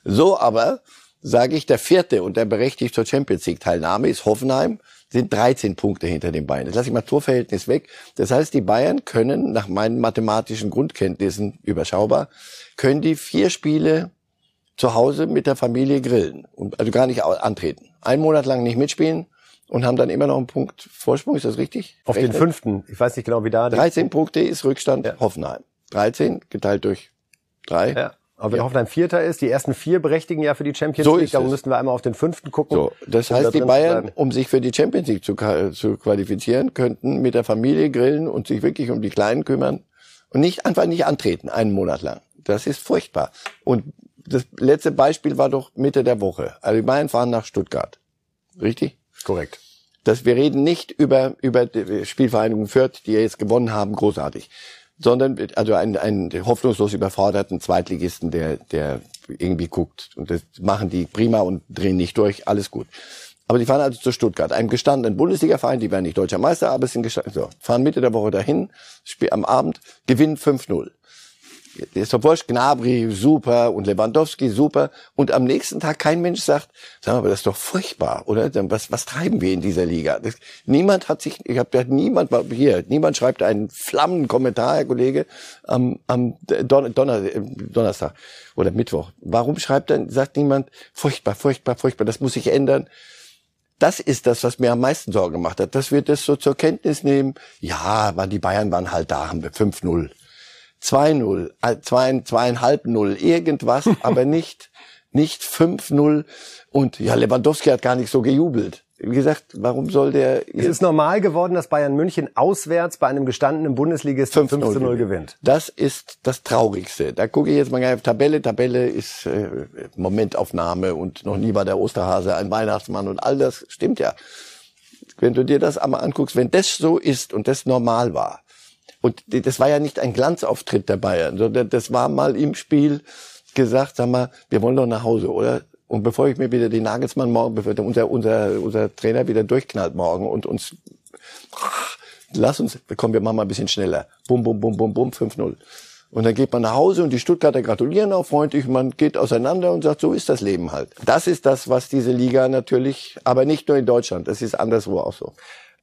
So aber sage ich, der vierte und der berechtigt zur Champions League Teilnahme ist Hoffenheim, sind 13 Punkte hinter den Bayern. Jetzt lasse ich mal Torverhältnis weg. Das heißt, die Bayern können nach meinen mathematischen Grundkenntnissen überschaubar, können die vier Spiele zu Hause mit der Familie grillen und also gar nicht antreten. Einen Monat lang nicht mitspielen und haben dann immer noch einen Punkt Vorsprung. Ist das richtig?
Auf Rechnet? den fünften. Ich weiß nicht genau, wie da.
13 Punkte ist Rückstand ja. Hoffenheim. 13 geteilt durch drei. Ja.
Aber wenn ja. Hoffenheim Vierter ist, die ersten vier berechtigen ja für die Champions so League, darum müssten wir einmal auf den fünften gucken. So,
das heißt, da die Bayern, um sich für die Champions League zu, zu qualifizieren, könnten mit der Familie grillen und sich wirklich um die Kleinen kümmern und nicht einfach nicht antreten, einen Monat lang. Das ist furchtbar. Und das letzte Beispiel war doch Mitte der Woche. Also die Bayern fahren nach Stuttgart. Richtig?
Korrekt.
Dass wir reden nicht über, über die Spielvereinigung Fürth, die ja jetzt gewonnen haben, großartig. Sondern, also einen, einen hoffnungslos überforderten Zweitligisten, der, der irgendwie guckt. Und das machen die prima und drehen nicht durch. Alles gut. Aber die fahren also zu Stuttgart, einem gestandenen Bundesliga-Verein, die werden nicht deutscher Meister, aber es sind gestanden, so, fahren Mitte der Woche dahin, spiel am Abend, gewinnen 5-0 ist doch wurscht, Gnabry super und Lewandowski super und am nächsten Tag kein Mensch sagt, sag mal, das ist doch furchtbar, oder? Was, was treiben wir in dieser Liga? Das, niemand hat sich, ich habe niemand hier, niemand schreibt einen flammenden Kommentar, Herr Kollege, am, am Don, Donner, Donnerstag oder Mittwoch. Warum schreibt dann, sagt niemand, furchtbar, furchtbar, furchtbar, das muss sich ändern? Das ist das, was mir am meisten Sorge gemacht hat, dass wir das so zur Kenntnis nehmen. Ja, die Bayern waren halt da, haben wir 5-0. 2-0, 2,5-0, äh, irgendwas, aber nicht, nicht 5-0 und ja, Lewandowski hat gar nicht so gejubelt. wie gesagt, warum soll der...
Es ist normal geworden, dass Bayern München auswärts bei einem gestandenen Bundesligisten 5 zu 0 gewinnt.
Das ist das Traurigste. Da gucke ich jetzt mal auf Tabelle. Tabelle ist äh, Momentaufnahme und noch nie war der Osterhase ein Weihnachtsmann und all das stimmt ja. Wenn du dir das einmal anguckst, wenn das so ist und das normal war, und das war ja nicht ein Glanzauftritt der Bayern, sondern das war mal im Spiel gesagt, sag mal, wir wollen doch nach Hause, oder? Und bevor ich mir wieder die Nagelsmann morgen, bevor unser, unser, unser Trainer wieder durchknallt morgen und uns, lass uns, komm, wir machen mal ein bisschen schneller. Bum, bum, bum, bum, bum, 5-0. Und dann geht man nach Hause und die Stuttgarter gratulieren auch freundlich. Man geht auseinander und sagt, so ist das Leben halt. Das ist das, was diese Liga natürlich, aber nicht nur in Deutschland, das ist anderswo auch so.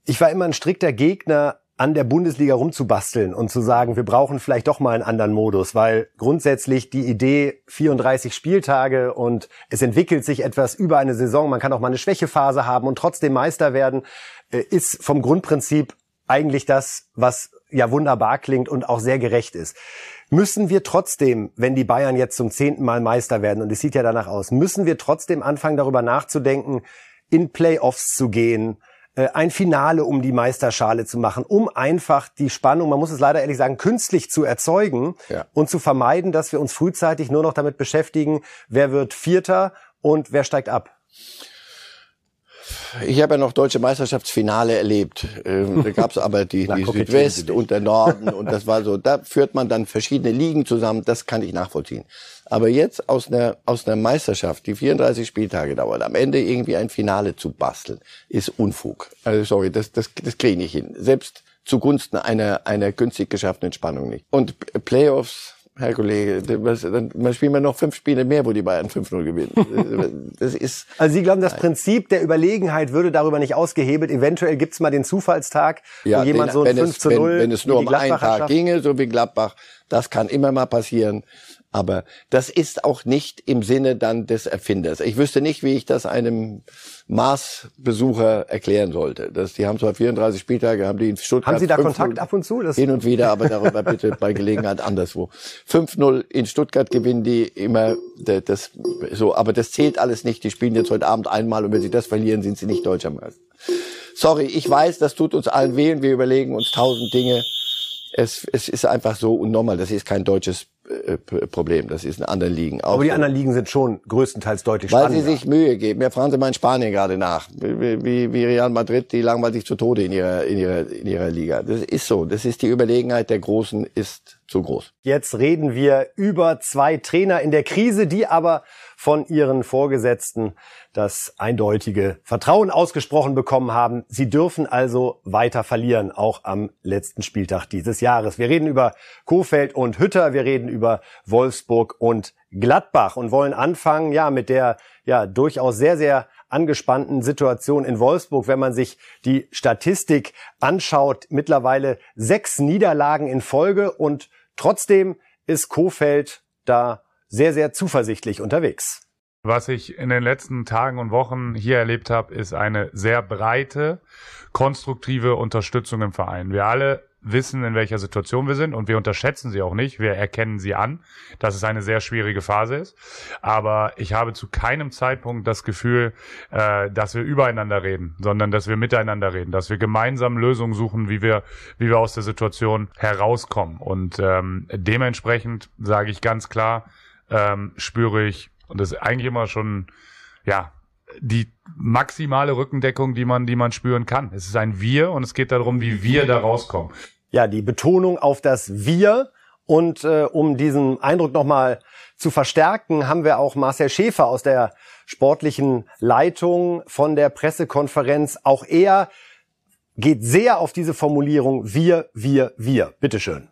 Ich war immer ein strikter Gegner an der Bundesliga rumzubasteln und zu sagen, wir brauchen vielleicht doch mal einen anderen Modus, weil grundsätzlich die Idee 34 Spieltage und es entwickelt sich etwas über eine Saison, man kann auch mal eine Schwächephase haben und trotzdem Meister werden, äh, ist vom Grundprinzip eigentlich das, was ja wunderbar klingt und auch sehr gerecht ist. Müssen wir trotzdem, wenn die Bayern jetzt zum zehnten Mal Meister werden, und es sieht ja danach aus, müssen wir trotzdem anfangen, darüber nachzudenken, in Playoffs zu gehen, ein Finale um die Meisterschale zu machen, um einfach die Spannung, man muss es leider ehrlich sagen, künstlich zu erzeugen ja. und zu vermeiden, dass wir uns frühzeitig nur noch damit beschäftigen, wer wird Vierter und wer steigt ab.
Ich habe ja noch deutsche Meisterschaftsfinale erlebt. Ähm, da gab es aber die, die Südwest und der Norden und das war so. Da führt man dann verschiedene Ligen zusammen. Das kann ich nachvollziehen. Aber jetzt aus einer, aus einer Meisterschaft, die 34 Spieltage dauert, am Ende irgendwie ein Finale zu basteln, ist Unfug. Also sorry, das, das, das kriege ich nicht hin. Selbst zugunsten einer, einer günstig geschaffenen Spannung nicht. Und Playoffs, Herr Kollege, was, dann, man spielt man noch fünf Spiele mehr, wo die Bayern 5-0 gewinnen.
Das ist. Also Sie glauben, das nein. Prinzip der Überlegenheit würde darüber nicht ausgehebelt. Eventuell gibt's mal den Zufallstag,
ja, wo jemand den, so ein 5 zu 0 wenn, wenn es nur um einen Tag ginge, so wie Gladbach, das kann immer mal passieren. Aber das ist auch nicht im Sinne dann des Erfinders. Ich wüsste nicht, wie ich das einem Mars-Besucher erklären sollte. Das, die haben zwar 34 Spieltage, haben die in Stuttgart.
Haben Sie da Kontakt ab und zu?
Das hin und wieder, aber darüber bitte bei Gelegenheit anderswo. 5-0 in Stuttgart gewinnen die immer, das, so, aber das zählt alles nicht. Die spielen jetzt heute Abend einmal und wenn sie das verlieren, sind sie nicht Deutscher Meister. Sorry, ich weiß, das tut uns allen weh und wir überlegen uns tausend Dinge. Es, es ist einfach so unnormal. Das ist kein deutsches Problem. Das ist in anderen Ligen
auch. Aber die so. anderen Ligen sind schon größtenteils deutlich
Weil spannender. Weil sie sich Mühe geben. Ja, fragen Sie mal in Spanien gerade nach. Wie, wie Real Madrid, die langweilig sich zu Tode in ihrer, in ihrer, in ihrer Liga. Das ist so. Das ist die Überlegenheit der Großen ist zu groß.
Jetzt reden wir über zwei Trainer in der Krise, die aber von ihren Vorgesetzten das eindeutige Vertrauen ausgesprochen bekommen haben. Sie dürfen also weiter verlieren, auch am letzten Spieltag dieses Jahres. Wir reden über Kofeld und Hütter, wir reden über Wolfsburg und Gladbach und wollen anfangen, ja, mit der, ja, durchaus sehr, sehr angespannten Situation in Wolfsburg, wenn man sich die Statistik anschaut. Mittlerweile sechs Niederlagen in Folge und trotzdem ist Kofeld da sehr, sehr zuversichtlich unterwegs.
Was ich in den letzten Tagen und Wochen hier erlebt habe, ist eine sehr breite, konstruktive Unterstützung im Verein. Wir alle wissen, in welcher Situation wir sind und wir unterschätzen sie auch nicht. Wir erkennen sie an, dass es eine sehr schwierige Phase ist. Aber ich habe zu keinem Zeitpunkt das Gefühl, äh, dass wir übereinander reden, sondern dass wir miteinander reden, dass wir gemeinsam Lösungen suchen, wie wir, wie wir aus der Situation herauskommen. Und ähm, dementsprechend sage ich ganz klar, ähm, spüre ich und das ist eigentlich immer schon, ja, die maximale Rückendeckung, die man, die man spüren kann. Es ist ein Wir und es geht darum, wie wir da rauskommen.
Ja, die Betonung auf das Wir und äh, um diesen Eindruck nochmal zu verstärken, haben wir auch Marcel Schäfer aus der sportlichen Leitung von der Pressekonferenz. Auch er geht sehr auf diese Formulierung Wir, wir, wir. Bitteschön.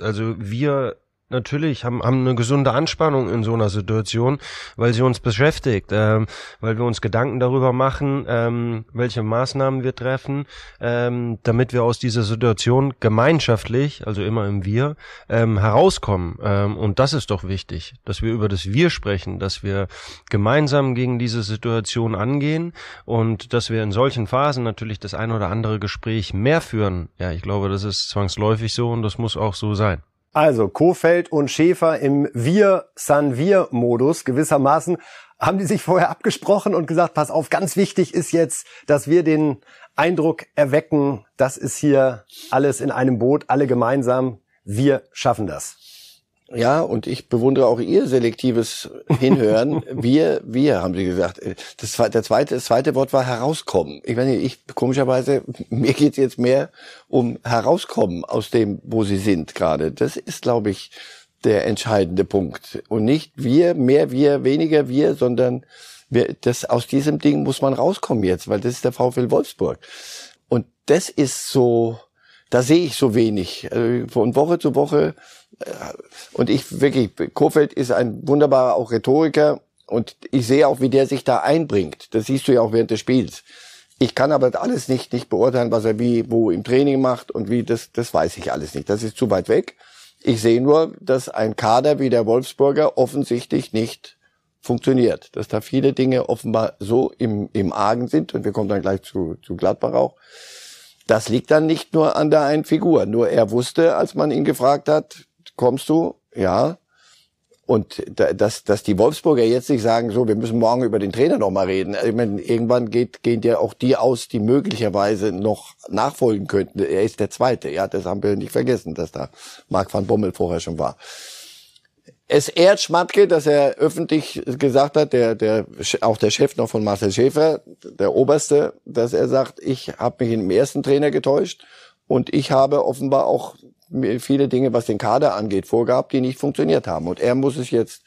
Also wir natürlich haben, haben eine gesunde Anspannung in so einer Situation, weil sie uns beschäftigt, ähm, weil wir uns Gedanken darüber machen, ähm, welche Maßnahmen wir treffen, ähm, damit wir aus dieser Situation gemeinschaftlich, also immer im Wir, ähm, herauskommen. Ähm, und das ist doch wichtig, dass wir über das Wir sprechen, dass wir gemeinsam gegen diese Situation angehen und dass wir in solchen Phasen natürlich das ein oder andere Gespräch mehr führen. Ja, ich glaube, das ist zwangsläufig so und das muss auch so sein.
Also Kofeld und Schäfer im Wir-San-Wir-Modus gewissermaßen. Haben die sich vorher abgesprochen und gesagt, pass auf, ganz wichtig ist jetzt, dass wir den Eindruck erwecken, das ist hier alles in einem Boot, alle gemeinsam, wir schaffen das.
Ja, und ich bewundere auch Ihr selektives Hinhören. wir, wir, haben Sie gesagt. Das, der zweite, das zweite Wort war herauskommen. Ich nicht, ich, komischerweise, mir geht's jetzt mehr um herauskommen aus dem, wo Sie sind gerade. Das ist, glaube ich, der entscheidende Punkt. Und nicht wir, mehr wir, weniger wir, sondern wir, das, aus diesem Ding muss man rauskommen jetzt, weil das ist der VfL Wolfsburg. Und das ist so, da sehe ich so wenig. Also von Woche zu Woche und ich wirklich, Kofeld ist ein wunderbarer auch Rhetoriker und ich sehe auch, wie der sich da einbringt. Das siehst du ja auch während des Spiels. Ich kann aber alles nicht, nicht beurteilen, was er wie, wo im Training macht und wie, das, das weiß ich alles nicht. Das ist zu weit weg. Ich sehe nur, dass ein Kader wie der Wolfsburger offensichtlich nicht funktioniert. Dass da viele Dinge offenbar so im, im Argen sind und wir kommen dann gleich zu, zu Gladbach auch. Das liegt dann nicht nur an der einen Figur. Nur er wusste, als man ihn gefragt hat, kommst du, ja. Und dass, dass die Wolfsburger jetzt nicht sagen, so, wir müssen morgen über den Trainer noch mal reden. Ich meine, irgendwann geht, gehen ja auch die aus, die möglicherweise noch nachfolgen könnten. Er ist der Zweite, ja, das haben wir nicht vergessen, dass da Marc van Bommel vorher schon war. Es ehrt Schmatke, dass er öffentlich gesagt hat, der, der, auch der Chef noch von Marcel Schäfer, der Oberste, dass er sagt, ich habe mich im ersten Trainer getäuscht und ich habe offenbar auch viele Dinge, was den Kader angeht, vorgehabt, die nicht funktioniert haben. Und er muss es jetzt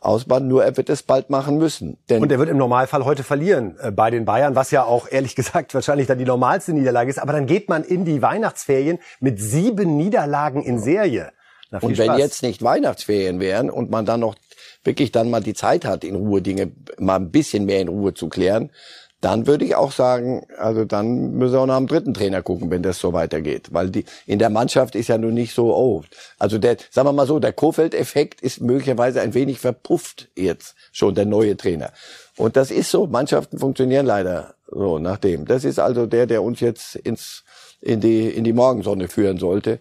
ausbaden, nur er wird es bald machen müssen.
Denn und er wird im Normalfall heute verlieren äh, bei den Bayern, was ja auch ehrlich gesagt wahrscheinlich dann die normalste Niederlage ist. Aber dann geht man in die Weihnachtsferien mit sieben Niederlagen in Serie.
Na, und wenn Spaß. jetzt nicht Weihnachtsferien wären und man dann noch wirklich dann mal die Zeit hat, in Ruhe Dinge mal ein bisschen mehr in Ruhe zu klären, dann würde ich auch sagen, also dann müssen wir auch nach dem dritten Trainer gucken, wenn das so weitergeht. Weil die in der Mannschaft ist ja nun nicht so, oh, also der, sagen wir mal so, der Kofeld-Effekt ist möglicherweise ein wenig verpufft jetzt schon, der neue Trainer. Und das ist so, Mannschaften funktionieren leider so nach dem. Das ist also der, der uns jetzt ins, in die, in die Morgensonne führen sollte.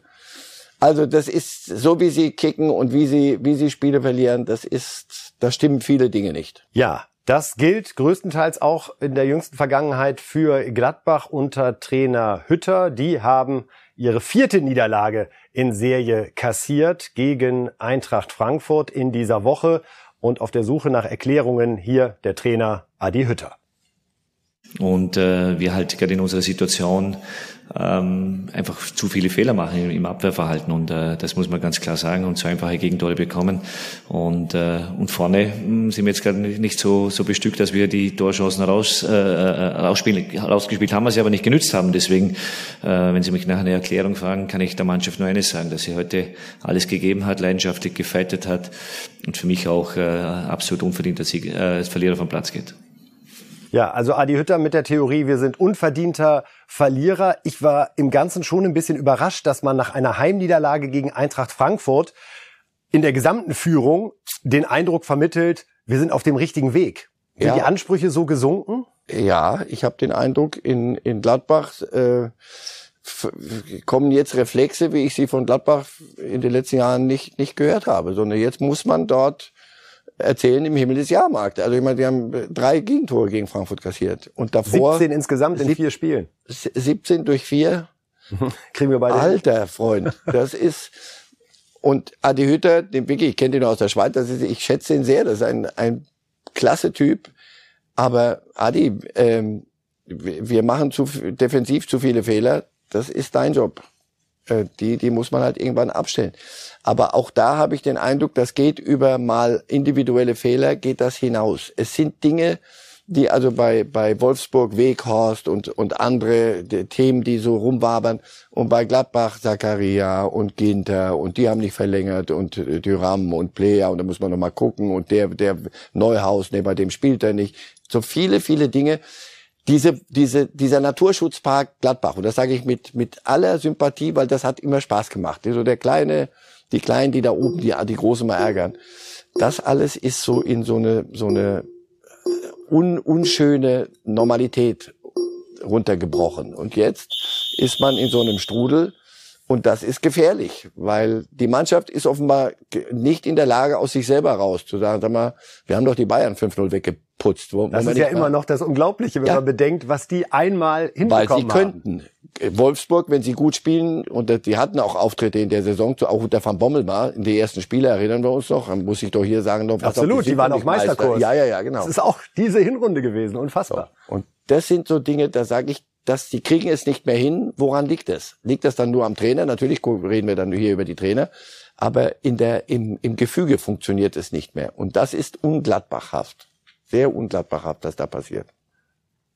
Also das ist so, wie sie kicken und wie sie, wie sie Spiele verlieren, das ist, da stimmen viele Dinge nicht.
Ja, das gilt größtenteils auch in der jüngsten Vergangenheit für Gladbach unter Trainer Hütter. Die haben ihre vierte Niederlage in Serie kassiert gegen Eintracht Frankfurt in dieser Woche. Und auf der Suche nach Erklärungen hier der Trainer Adi Hütter.
Und äh, wir halt gerade in unserer Situation ähm, einfach zu viele Fehler machen im Abwehrverhalten und äh, das muss man ganz klar sagen und so einfache Gegentore bekommen und äh, und vorne hm, sind wir jetzt gerade nicht so so bestückt, dass wir die Torchancen raus äh, äh, rausspielen rausgespielt haben, was sie aber nicht genützt haben. Deswegen, äh, wenn Sie mich nach einer Erklärung fragen, kann ich der Mannschaft nur eines sagen, dass sie heute alles gegeben hat, leidenschaftlich gefeitet hat und für mich auch äh, absolut unverdient dass sie äh, als Verlierer vom Platz geht.
Ja, also Adi Hütter mit der Theorie, wir sind unverdienter Verlierer. Ich war im Ganzen schon ein bisschen überrascht, dass man nach einer Heimniederlage gegen Eintracht Frankfurt in der gesamten Führung den Eindruck vermittelt, wir sind auf dem richtigen Weg. Sind ja. die Ansprüche so gesunken?
Ja, ich habe den Eindruck, in, in Gladbach äh, kommen jetzt Reflexe, wie ich sie von Gladbach in den letzten Jahren nicht, nicht gehört habe, sondern jetzt muss man dort erzählen im Himmel des Jahrmarkt. Also ich meine, wir haben drei Gegentore gegen Frankfurt kassiert. Und davor
17 insgesamt in vier Spielen.
17 durch vier.
Kriegen wir beide.
Alter Freund, das ist und Adi Hütter, den wirklich, ich kenne den aus der Schweiz, das ist, ich schätze ihn sehr, das ist ein, ein klasse Typ. Aber Adi, ähm, wir machen zu defensiv zu viele Fehler. Das ist dein Job. Äh, die, die muss man halt irgendwann abstellen. Aber auch da habe ich den Eindruck, das geht über mal individuelle Fehler, geht das hinaus. Es sind Dinge, die also bei, bei Wolfsburg, Weghorst und, und andere die Themen, die so rumwabern, und bei Gladbach, Zakaria und Ginter, und die haben nicht verlängert, und Düram und Player, und da muss man noch mal gucken, und der, der Neuhaus, ne, bei dem spielt er nicht. So viele, viele Dinge diese, diese, dieser Naturschutzpark Gladbach, und das sage ich mit, mit aller Sympathie, weil das hat immer Spaß gemacht. So der kleine, die Kleinen, die da oben, die, die Großen mal ärgern. Das alles ist so in so eine, so eine äh, un, unschöne Normalität runtergebrochen. Und jetzt ist man in so einem Strudel Und das ist gefährlich, weil die Mannschaft ist offenbar nicht in der Lage, aus sich selber raus zu sagen, sag mal, wir haben doch die Bayern 5-0 weggeputzt.
Wo, das ist ja immer noch das Unglaubliche, wenn ja. man bedenkt, was die einmal hinbekommen
Weil sie könnten. Wolfsburg, wenn sie gut spielen, und die hatten auch Auftritte in der Saison, auch unter Van Bommel mal, in die ersten Spiele erinnern wir uns noch, muss ich doch hier sagen,
noch was Absolut, die, die waren auf Meisterkurs.
Ja, ja, ja, genau.
Das ist auch diese Hinrunde gewesen, unfassbar.
So. Und das sind so Dinge, da sage ich, dass die kriegen es nicht mehr hin. Woran liegt es? Liegt das dann nur am Trainer? Natürlich reden wir dann hier über die Trainer. Aber in der, im, im Gefüge funktioniert es nicht mehr. Und das ist unglattbachhaft. Sehr unglattbachhaft, was da passiert.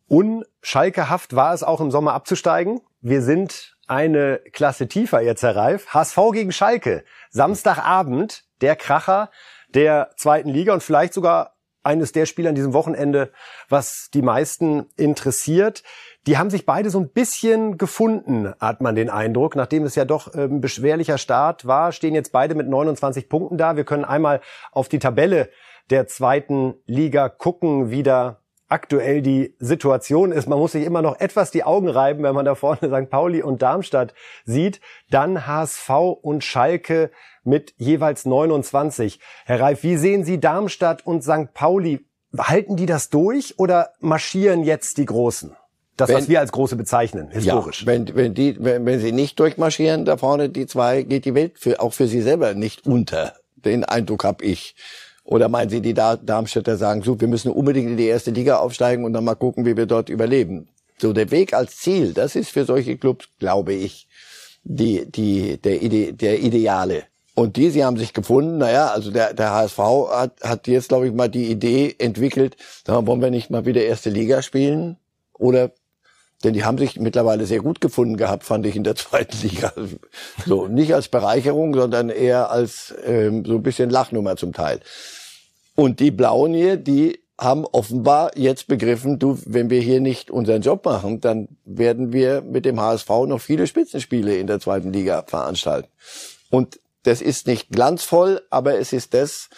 Unschalkehaft war es auch im Sommer abzusteigen. Wir sind eine Klasse tiefer jetzt, Herr Reif. HSV gegen Schalke. Samstagabend, der Kracher der zweiten Liga und vielleicht sogar eines der Spiele an diesem Wochenende, was die meisten interessiert. Die haben sich beide so ein bisschen gefunden, hat man den Eindruck. Nachdem es ja doch ein ähm, beschwerlicher Start war, stehen jetzt beide mit 29 Punkten da. Wir können einmal auf die Tabelle der zweiten Liga gucken, wie da aktuell die Situation ist. Man muss sich immer noch etwas die Augen reiben, wenn man da vorne St. Pauli und Darmstadt sieht. Dann HSV und Schalke mit jeweils 29. Herr Reif, wie sehen Sie Darmstadt und St. Pauli? Halten die das durch oder marschieren jetzt die Großen? Das, wenn, was wir als große bezeichnen, historisch.
Ja, wenn, wenn, die, wenn, wenn sie nicht durchmarschieren, da vorne die zwei, geht die Welt für, auch für sie selber nicht unter. Den Eindruck habe ich. Oder meinen Sie, die Darmstädter sagen, so, wir müssen unbedingt in die erste Liga aufsteigen und dann mal gucken, wie wir dort überleben. So, der Weg als Ziel, das ist für solche Clubs, glaube ich, die, die, der, Ide, der Ideale. Und die, sie haben sich gefunden, naja, also der, der HSV hat, hat jetzt, glaube ich, mal die Idee entwickelt, sagen, wollen wir nicht mal wieder erste Liga spielen? Oder denn die haben sich mittlerweile sehr gut gefunden gehabt, fand ich in der zweiten Liga. So nicht als Bereicherung, sondern eher als ähm, so ein bisschen Lachnummer zum Teil. Und die Blauen hier, die haben offenbar jetzt begriffen, du, wenn wir hier nicht unseren Job machen, dann werden wir mit dem HSV noch viele Spitzenspiele in der zweiten Liga veranstalten. Und das ist nicht glanzvoll, aber es ist das,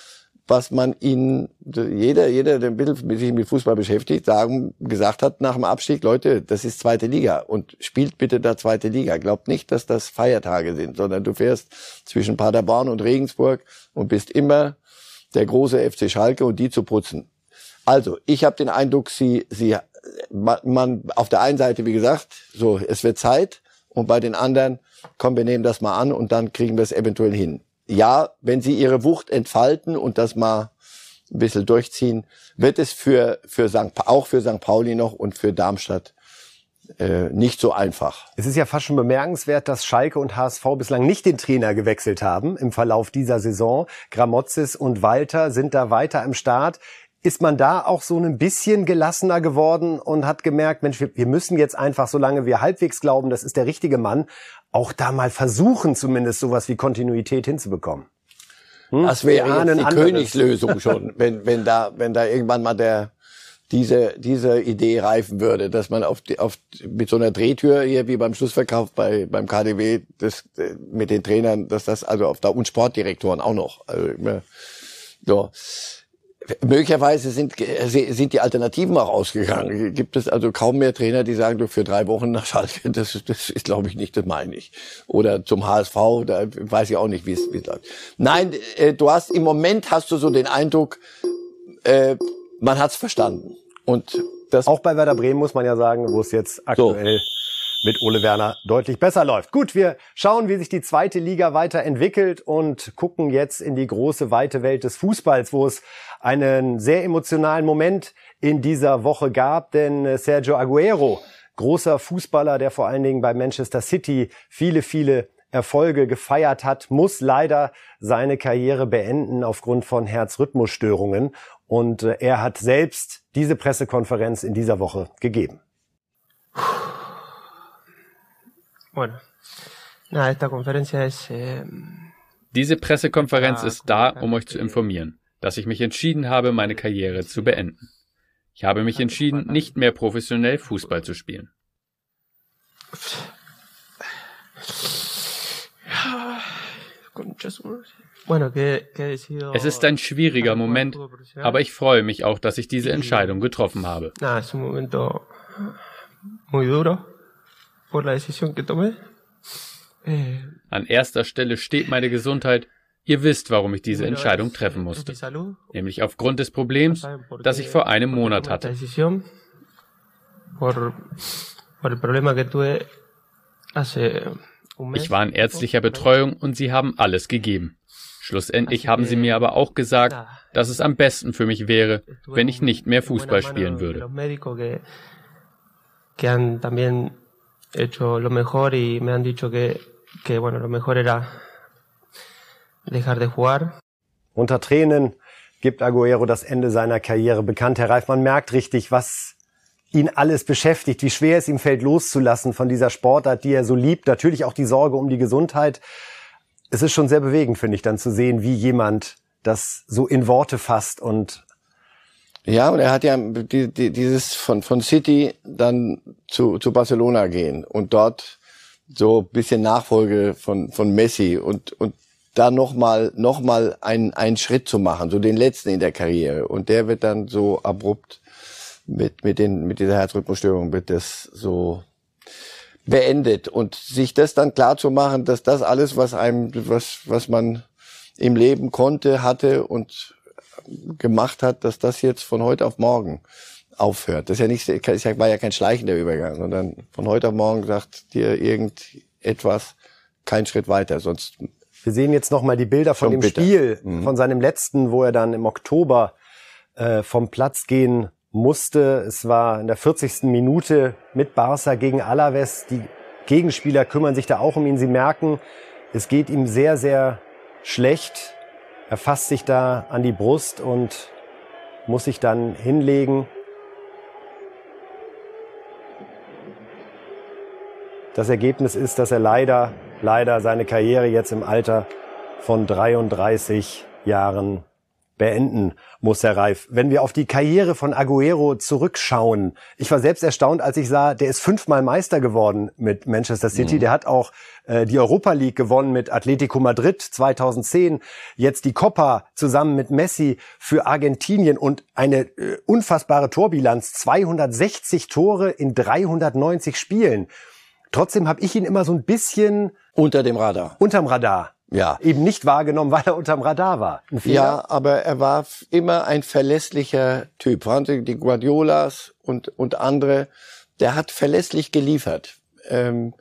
was man ihnen, jeder, jeder, der ein bisschen sich mit Fußball beschäftigt, sagen, gesagt hat nach dem Abstieg, Leute, das ist zweite Liga und spielt bitte da zweite Liga. Glaubt nicht, dass das Feiertage sind, sondern du fährst zwischen Paderborn und Regensburg und bist immer der große FC Schalke und die zu putzen. Also, ich habe den Eindruck, sie, sie, man, auf der einen Seite, wie gesagt, so, es wird Zeit und bei den anderen, komm, wir nehmen das mal an und dann kriegen wir es eventuell hin ja, wenn sie ihre Wucht entfalten und das mal ein bisschen durchziehen, wird es für, für St. auch für St. Pauli noch und für Darmstadt äh, nicht so einfach.
Es ist ja fast schon bemerkenswert, dass Schalke und HSV bislang nicht den Trainer gewechselt haben im Verlauf dieser Saison. Gramozis und Walter sind da weiter im Start. Ist man da auch so ein bisschen gelassener geworden und hat gemerkt, Mensch, wir müssen jetzt einfach, solange wir halbwegs glauben, das ist der richtige Mann, auch da mal versuchen, zumindest sowas wie Kontinuität hinzubekommen.
Hm? Das wäre ja die anderes. Königslösung schon, wenn, wenn da, wenn da irgendwann mal der, diese, diese Idee reifen würde, dass man auf, die, auf mit so einer Drehtür hier wie beim Schlussverkauf bei beim KDW das mit den Trainern, dass das also auf der und Sportdirektoren auch noch also, so Möglicherweise sind, sind die Alternativen auch ausgegangen. Gibt es also kaum mehr Trainer, die sagen, du für drei Wochen nach Schalke, das, das ist, glaube ich, nicht, das meine ich. Oder zum HSV, da weiß ich auch nicht, wie es läuft. Nein, äh, du hast im Moment hast du so den Eindruck, äh, man hat's verstanden. Und
das auch bei Werder Bremen muss man ja sagen, wo es jetzt aktuell so mit Ole Werner deutlich besser läuft. Gut, wir schauen, wie sich die zweite Liga weiterentwickelt und gucken jetzt in die große, weite Welt des Fußballs, wo es einen sehr emotionalen Moment in dieser Woche gab, denn Sergio Aguero, großer Fußballer, der vor allen Dingen bei Manchester City viele, viele Erfolge gefeiert hat, muss leider seine Karriere beenden aufgrund von Herzrhythmusstörungen. Und äh, er hat selbst diese Pressekonferenz in dieser Woche gegeben.
Bueno, nada, esta conferencia es, eh,
Diese Pressekonferenz ist da, um euch zu informieren, dass ich mich entschieden habe, meine Karriere zu beenden. Ich habe mich entschieden, nicht mehr professionell Fußball zu spielen. Es ist ein schwieriger Moment, aber ich freue mich auch, dass ich diese Entscheidung getroffen habe
decisión que tomé.
An erster Stelle steht meine Gesundheit. Ihr wisst, warum ich diese Entscheidung treffen musste. Nämlich aufgrund des Problems, das ich vor einem Monat hatte. Ich war in ärztlicher Betreuung und sie haben alles gegeben. Schlussendlich haben sie mir aber auch gesagt, dass es am besten für mich wäre, wenn ich nicht mehr Fußball spielen würde. Hecho lo mejor y me han dicho que, que bueno, lo mejor era
dejar de jugar. Unter Tränen gibt Aguero das Ende seiner Karriere bekannt. Herr Reif, man merkt richtig, was ihn alles beschäftigt, wie schwer es ihm fällt, loszulassen von dieser Sportart, die er so liebt. Natürlich auch die Sorge um die Gesundheit. Es ist schon sehr bewegend, finde ich, dann zu sehen, wie jemand das so in Worte fasst und
ja, und er hat ja die, die, dieses von, von City dann zu, zu Barcelona gehen und dort so bisschen Nachfolge von, von Messi und, und da nochmal noch mal einen, einen Schritt zu machen, so den letzten in der Karriere. Und der wird dann so abrupt mit, mit, den, mit dieser Herzrhythmusstörung wird das so beendet. Und sich das dann klar zu machen, dass das alles, was einem, was, was man im Leben konnte, hatte und gemacht hat, dass das jetzt von heute auf morgen aufhört. Das ist ja nicht, es war ja kein schleichender Übergang, sondern von heute auf morgen sagt dir irgendetwas kein Schritt weiter, sonst.
Wir sehen jetzt noch mal die Bilder von dem bitter. Spiel, mhm. von seinem letzten, wo er dann im Oktober äh, vom Platz gehen musste. Es war in der 40. Minute mit Barca gegen Alaves. Die Gegenspieler kümmern sich da auch um ihn. Sie merken, es geht ihm sehr, sehr schlecht. Er fasst sich da an die Brust und muss sich dann hinlegen. Das Ergebnis ist, dass er leider, leider seine Karriere jetzt im Alter von 33 Jahren beenden muss, Herr Reif. Wenn wir auf die Karriere von Aguero zurückschauen, ich war selbst erstaunt, als ich sah, der ist fünfmal Meister geworden mit Manchester City. Mhm. Der hat auch äh, die Europa League gewonnen mit Atletico Madrid 2010. Jetzt die Copa zusammen mit Messi für Argentinien und eine äh, unfassbare Torbilanz. 260 Tore in 390 Spielen. Trotzdem habe ich ihn immer so ein bisschen
unter dem Radar.
Unterm Radar ja. eben nicht wahrgenommen, weil er unterm Radar war.
Ja, aber er war immer ein verlässlicher Typ. Die Guardiolas und, und andere, der hat verlässlich geliefert. Ähm,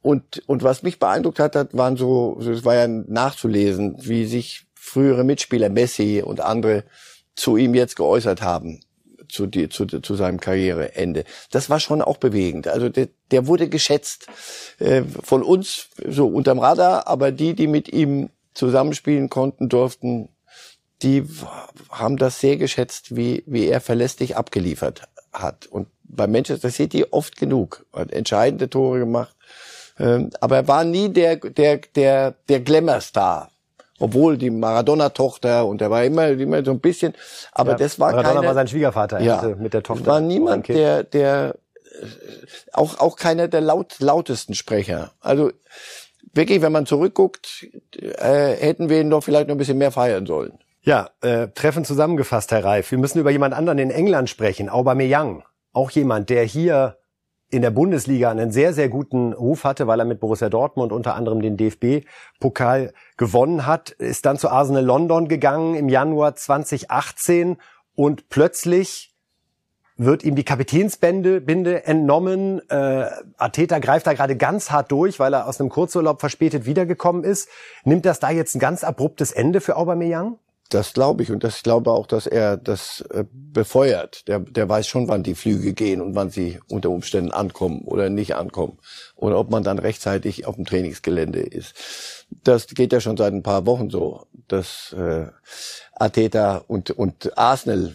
und, und was mich beeindruckt hat, waren so, es war ja nachzulesen, wie sich frühere Mitspieler, Messi und andere, zu ihm jetzt geäußert haben zu, die, zu, zu seinem Karriereende. Das war schon auch bewegend. Also der, der wurde geschätzt äh, von uns so unterm Radar, aber die, die mit ihm zusammenspielen konnten, durften, die haben das sehr geschätzt, wie, wie er verlässlich abgeliefert hat. Und bei Manchester City oft genug. Hat entscheidende Tore gemacht. Ähm, aber er war nie der, der, der, der Glamour-Star obwohl die Maradona-Tochter und er war immer, immer so ein bisschen, aber ja, das war
Maradona
keine,
war sein Schwiegervater,
ja,
mit der Tochter.
War niemand, der, der, auch, auch keiner der laut, lautesten Sprecher. Also, wirklich, wenn man zurückguckt, äh, hätten wir ihn doch vielleicht noch ein bisschen mehr feiern sollen.
Ja, äh, Treffen zusammengefasst, Herr Reif. Wir müssen über jemand anderen in England sprechen, Aubameyang. Auch jemand, der hier in der Bundesliga einen sehr, sehr guten Ruf hatte, weil er mit Borussia Dortmund unter anderem den DFB-Pokal gewonnen hat, ist dann zu Arsenal London gegangen im Januar 2018 und plötzlich wird ihm die Kapitänsbinde Binde entnommen. Äh, Ateta greift da gerade ganz hart durch, weil er aus einem Kurzurlaub verspätet wiedergekommen ist. Nimmt das da jetzt ein ganz abruptes Ende für Aubameyang?
Das glaube ich und das glaube auch, dass er das äh, befeuert. Der, der weiß schon, wann die Flüge gehen und wann sie unter Umständen ankommen oder nicht ankommen oder ob man dann rechtzeitig auf dem Trainingsgelände ist. Das geht ja schon seit ein paar Wochen so, dass äh, Ateta und und Arsenal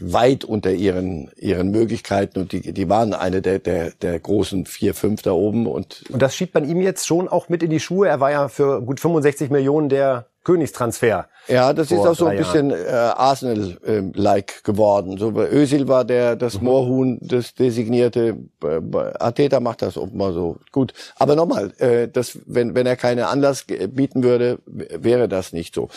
weit unter ihren ihren Möglichkeiten und die die waren eine der der der großen vier fünf da oben und
und das schiebt man ihm jetzt schon auch mit in die Schuhe. Er war ja für gut 65 Millionen der Königstransfer.
Ja, das ist auch so ein bisschen äh, Arsenal-like geworden. So Özil war der das mhm. Moorhuhn, das designierte. Äh, Ateta macht das auch mal so gut. Aber nochmal, äh, das, wenn wenn er keine Anlass bieten würde, wäre das nicht so.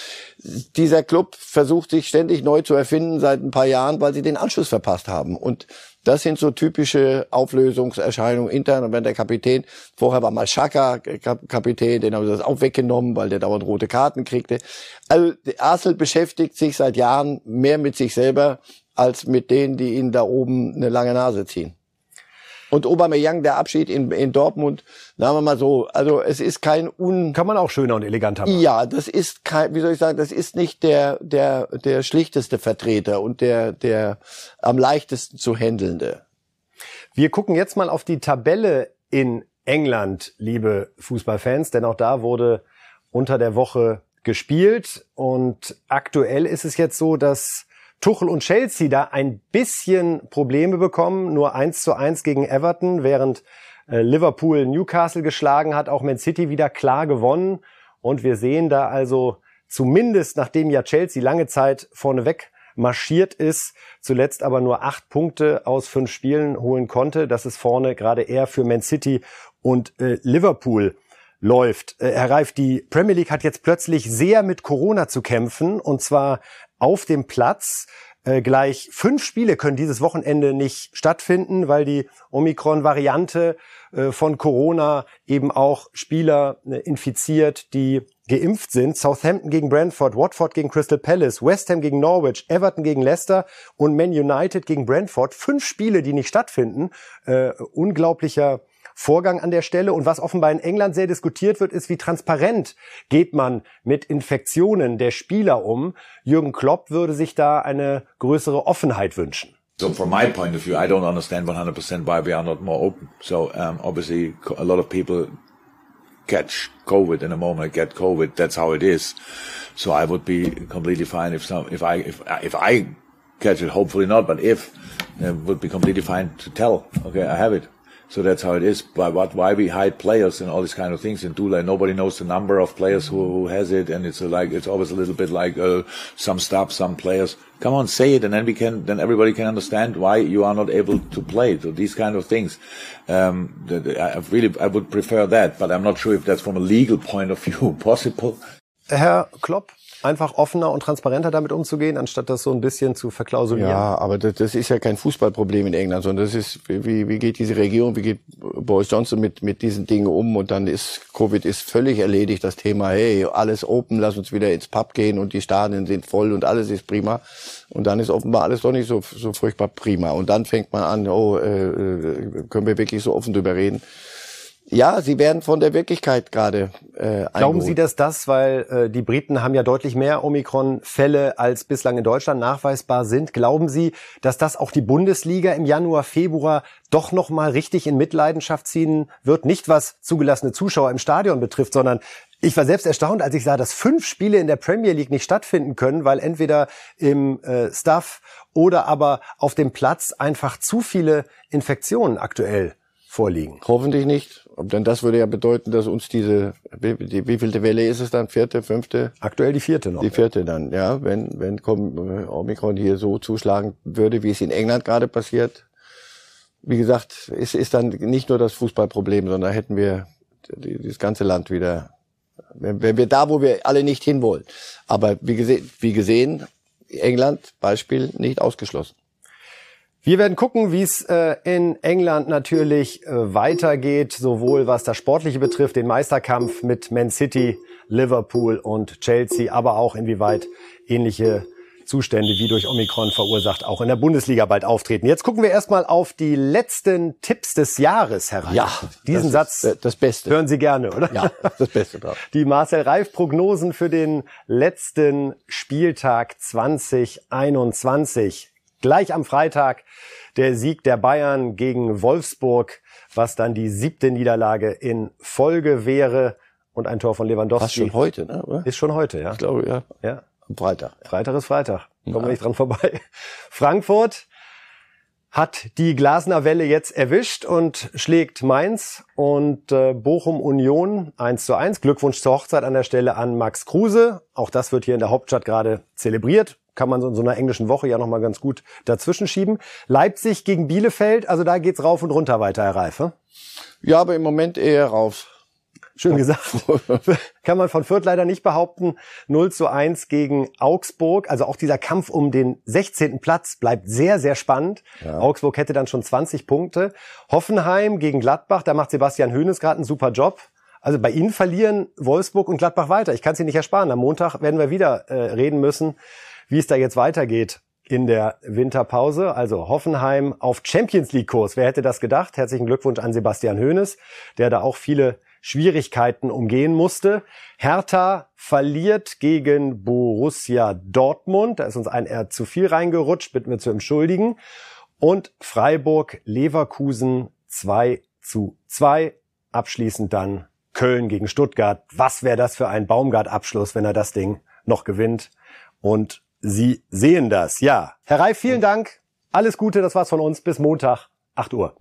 Dieser Club versucht sich ständig neu zu erfinden seit ein paar Jahren, weil sie den Anschluss verpasst haben und Das sind so typische Auflösungserscheinungen intern. Und wenn der Kapitän, vorher war mal Schaka Kapitän, den haben sie das auch weggenommen, weil der dauernd rote Karten kriegte. Also Arsenal beschäftigt sich seit Jahren mehr mit sich selber als mit denen, die ihnen da oben eine lange Nase ziehen. Und Aubameyang, der Abschied in, in Dortmund, sagen wir mal so, also es ist kein un...
Kann man auch schöner und eleganter machen.
Ja, das ist kein, wie soll ich sagen, das ist nicht der, der, der schlichteste Vertreter und der, der am leichtesten zu handelnde.
Wir gucken jetzt mal auf die Tabelle in England, liebe Fußballfans, denn auch da wurde unter der Woche gespielt und aktuell ist es jetzt so, dass Tuchel und Chelsea da ein bisschen Probleme bekommen. Nur eins zu eins gegen Everton, während äh, Liverpool Newcastle geschlagen hat, auch Man City wieder klar gewonnen. Und wir sehen da also zumindest, nachdem ja Chelsea lange Zeit vorneweg marschiert ist, zuletzt aber nur acht Punkte aus fünf Spielen holen konnte, dass es vorne gerade eher für Man City und äh, Liverpool läuft. Äh, Herr Reif, die Premier League hat jetzt plötzlich sehr mit Corona zu kämpfen und zwar auf dem Platz. Äh, gleich fünf Spiele können dieses Wochenende nicht stattfinden, weil die Omikron-Variante äh, von Corona eben auch Spieler äh, infiziert, die geimpft sind. Southampton gegen Brentford, Watford gegen Crystal Palace, West Ham gegen Norwich, Everton gegen Leicester und Man United gegen Brentford. Fünf Spiele, die nicht stattfinden. Äh, unglaublicher Vorgang an der Stelle. Und was offenbar in England sehr diskutiert wird, ist, wie transparent geht man mit Infektionen der Spieler um. Jürgen Klopp würde sich da eine größere Offenheit wünschen.
So from my point of view, I don't understand 100% why we are not more open. So um, obviously a lot of people catch COVID in a moment, get COVID. That's how it is. So I would be completely fine if some, if I, if, if I catch it, hopefully not, but if, it would be completely fine to tell, okay, I have it. So that's how it is. But what, why we hide players and all these kind of things in Dula? Nobody knows the number of players who, who has it, and it's like it's always a little bit like uh, some stuff, some players. Come on, say it, and then we can, then everybody can understand why you are not able to play. So these kind of things. Um, I really, I would prefer that, but I'm not sure if that's from a legal point of view possible.
Herr Klopp, einfach offener und transparenter damit umzugehen, anstatt das so ein bisschen zu verklausulieren.
Ja, aber das, das ist ja kein Fußballproblem in England, sondern das ist, wie, wie geht diese Regierung, wie geht Boris Johnson mit, mit diesen Dingen um und dann ist, Covid ist völlig erledigt, das Thema, hey, alles open, lass uns wieder ins Pub gehen und die Stadien sind voll und alles ist prima. Und dann ist offenbar alles doch nicht so, so furchtbar prima. Und dann fängt man an, oh, äh, äh können wir wirklich so offen drüber reden? Ja, sie werden von der Wirklichkeit gerade äh,
Glauben Sie, dass das, weil äh, die Briten haben ja deutlich mehr Omikron-Fälle als bislang in Deutschland nachweisbar sind, glauben Sie, dass das auch die Bundesliga im Januar, Februar doch noch mal richtig in Mitleidenschaft ziehen wird? Nicht was zugelassene Zuschauer im Stadion betrifft, sondern ich war selbst erstaunt, als ich sah, dass fünf Spiele in der Premier League nicht stattfinden können, weil entweder im äh, Staff oder aber auf dem Platz einfach zu viele Infektionen aktuell vorliegen.
Hoffentlich nicht. Denn das würde ja bedeuten, dass uns diese, wie, die, wie vielte Welle ist es dann? Vierte, fünfte?
Aktuell die vierte noch.
Die vierte dann, ja. Wenn, wenn Omikron hier so zuschlagen würde, wie es in England gerade passiert. Wie gesagt, ist, ist dann nicht nur das Fußballproblem, sondern hätten wir das ganze Land wieder, wenn, wenn wir da, wo wir alle nicht hinwollen. Aber wie gesehen, wie gesehen, England, Beispiel, nicht ausgeschlossen.
Wir werden gucken, wie es äh, in England natürlich äh, weitergeht, sowohl was das Sportliche betrifft, den Meisterkampf mit Man City, Liverpool und Chelsea, aber auch inwieweit ähnliche Zustände wie durch Omikron verursacht auch in der Bundesliga bald auftreten. Jetzt gucken wir erstmal auf die letzten Tipps des Jahres, Herr Reif.
Ja,
diesen Satz
das Beste.
hören Sie gerne, oder?
Ja, das Beste drauf.
Die Marcel Reif Prognosen für den letzten Spieltag 2021 gleich am Freitag der Sieg der Bayern gegen Wolfsburg, was dann die siebte Niederlage in Folge wäre und ein Tor von Lewandowski.
Fast schon heute, ne? Oder?
Ist schon heute, ja.
Ich glaube, ja.
Ja.
Am Freitag.
Freitag ist Freitag. Kommen ja. wir nicht dran vorbei. Frankfurt hat die Glasner Welle jetzt erwischt und schlägt Mainz und äh, Bochum Union 1 zu 1. Glückwunsch zur Hochzeit an der Stelle an Max Kruse. Auch das wird hier in der Hauptstadt gerade zelebriert kann man so in so einer englischen Woche ja nochmal ganz gut dazwischen schieben. Leipzig gegen Bielefeld, also da geht's rauf und runter weiter, Herr Reife.
Ja, aber im Moment eher rauf.
Schön gesagt. Kann man von Fürth leider nicht behaupten. 0 zu 1 gegen Augsburg. Also auch dieser Kampf um den 16. Platz bleibt sehr, sehr spannend. Ja. Augsburg hätte dann schon 20 Punkte. Hoffenheim gegen Gladbach, da macht Sebastian Höhnes gerade einen super Job. Also bei Ihnen verlieren Wolfsburg und Gladbach weiter. Ich kann Sie nicht ersparen. Am Montag werden wir wieder äh, reden müssen, wie es da jetzt weitergeht in der Winterpause. Also Hoffenheim auf Champions League Kurs. Wer hätte das gedacht? Herzlichen Glückwunsch an Sebastian Höhnes, der da auch viele Schwierigkeiten umgehen musste. Hertha verliert gegen Borussia Dortmund. Da ist uns ein R zu viel reingerutscht, bitten wir zu entschuldigen. Und Freiburg Leverkusen 2 zu 2. Abschließend dann Köln gegen Stuttgart. Was wäre das für ein Baumgart-Abschluss, wenn er das Ding noch gewinnt? Und Sie sehen das. Ja. Herr Reif, vielen Dank. Alles Gute, das war's von uns. Bis Montag, 8 Uhr.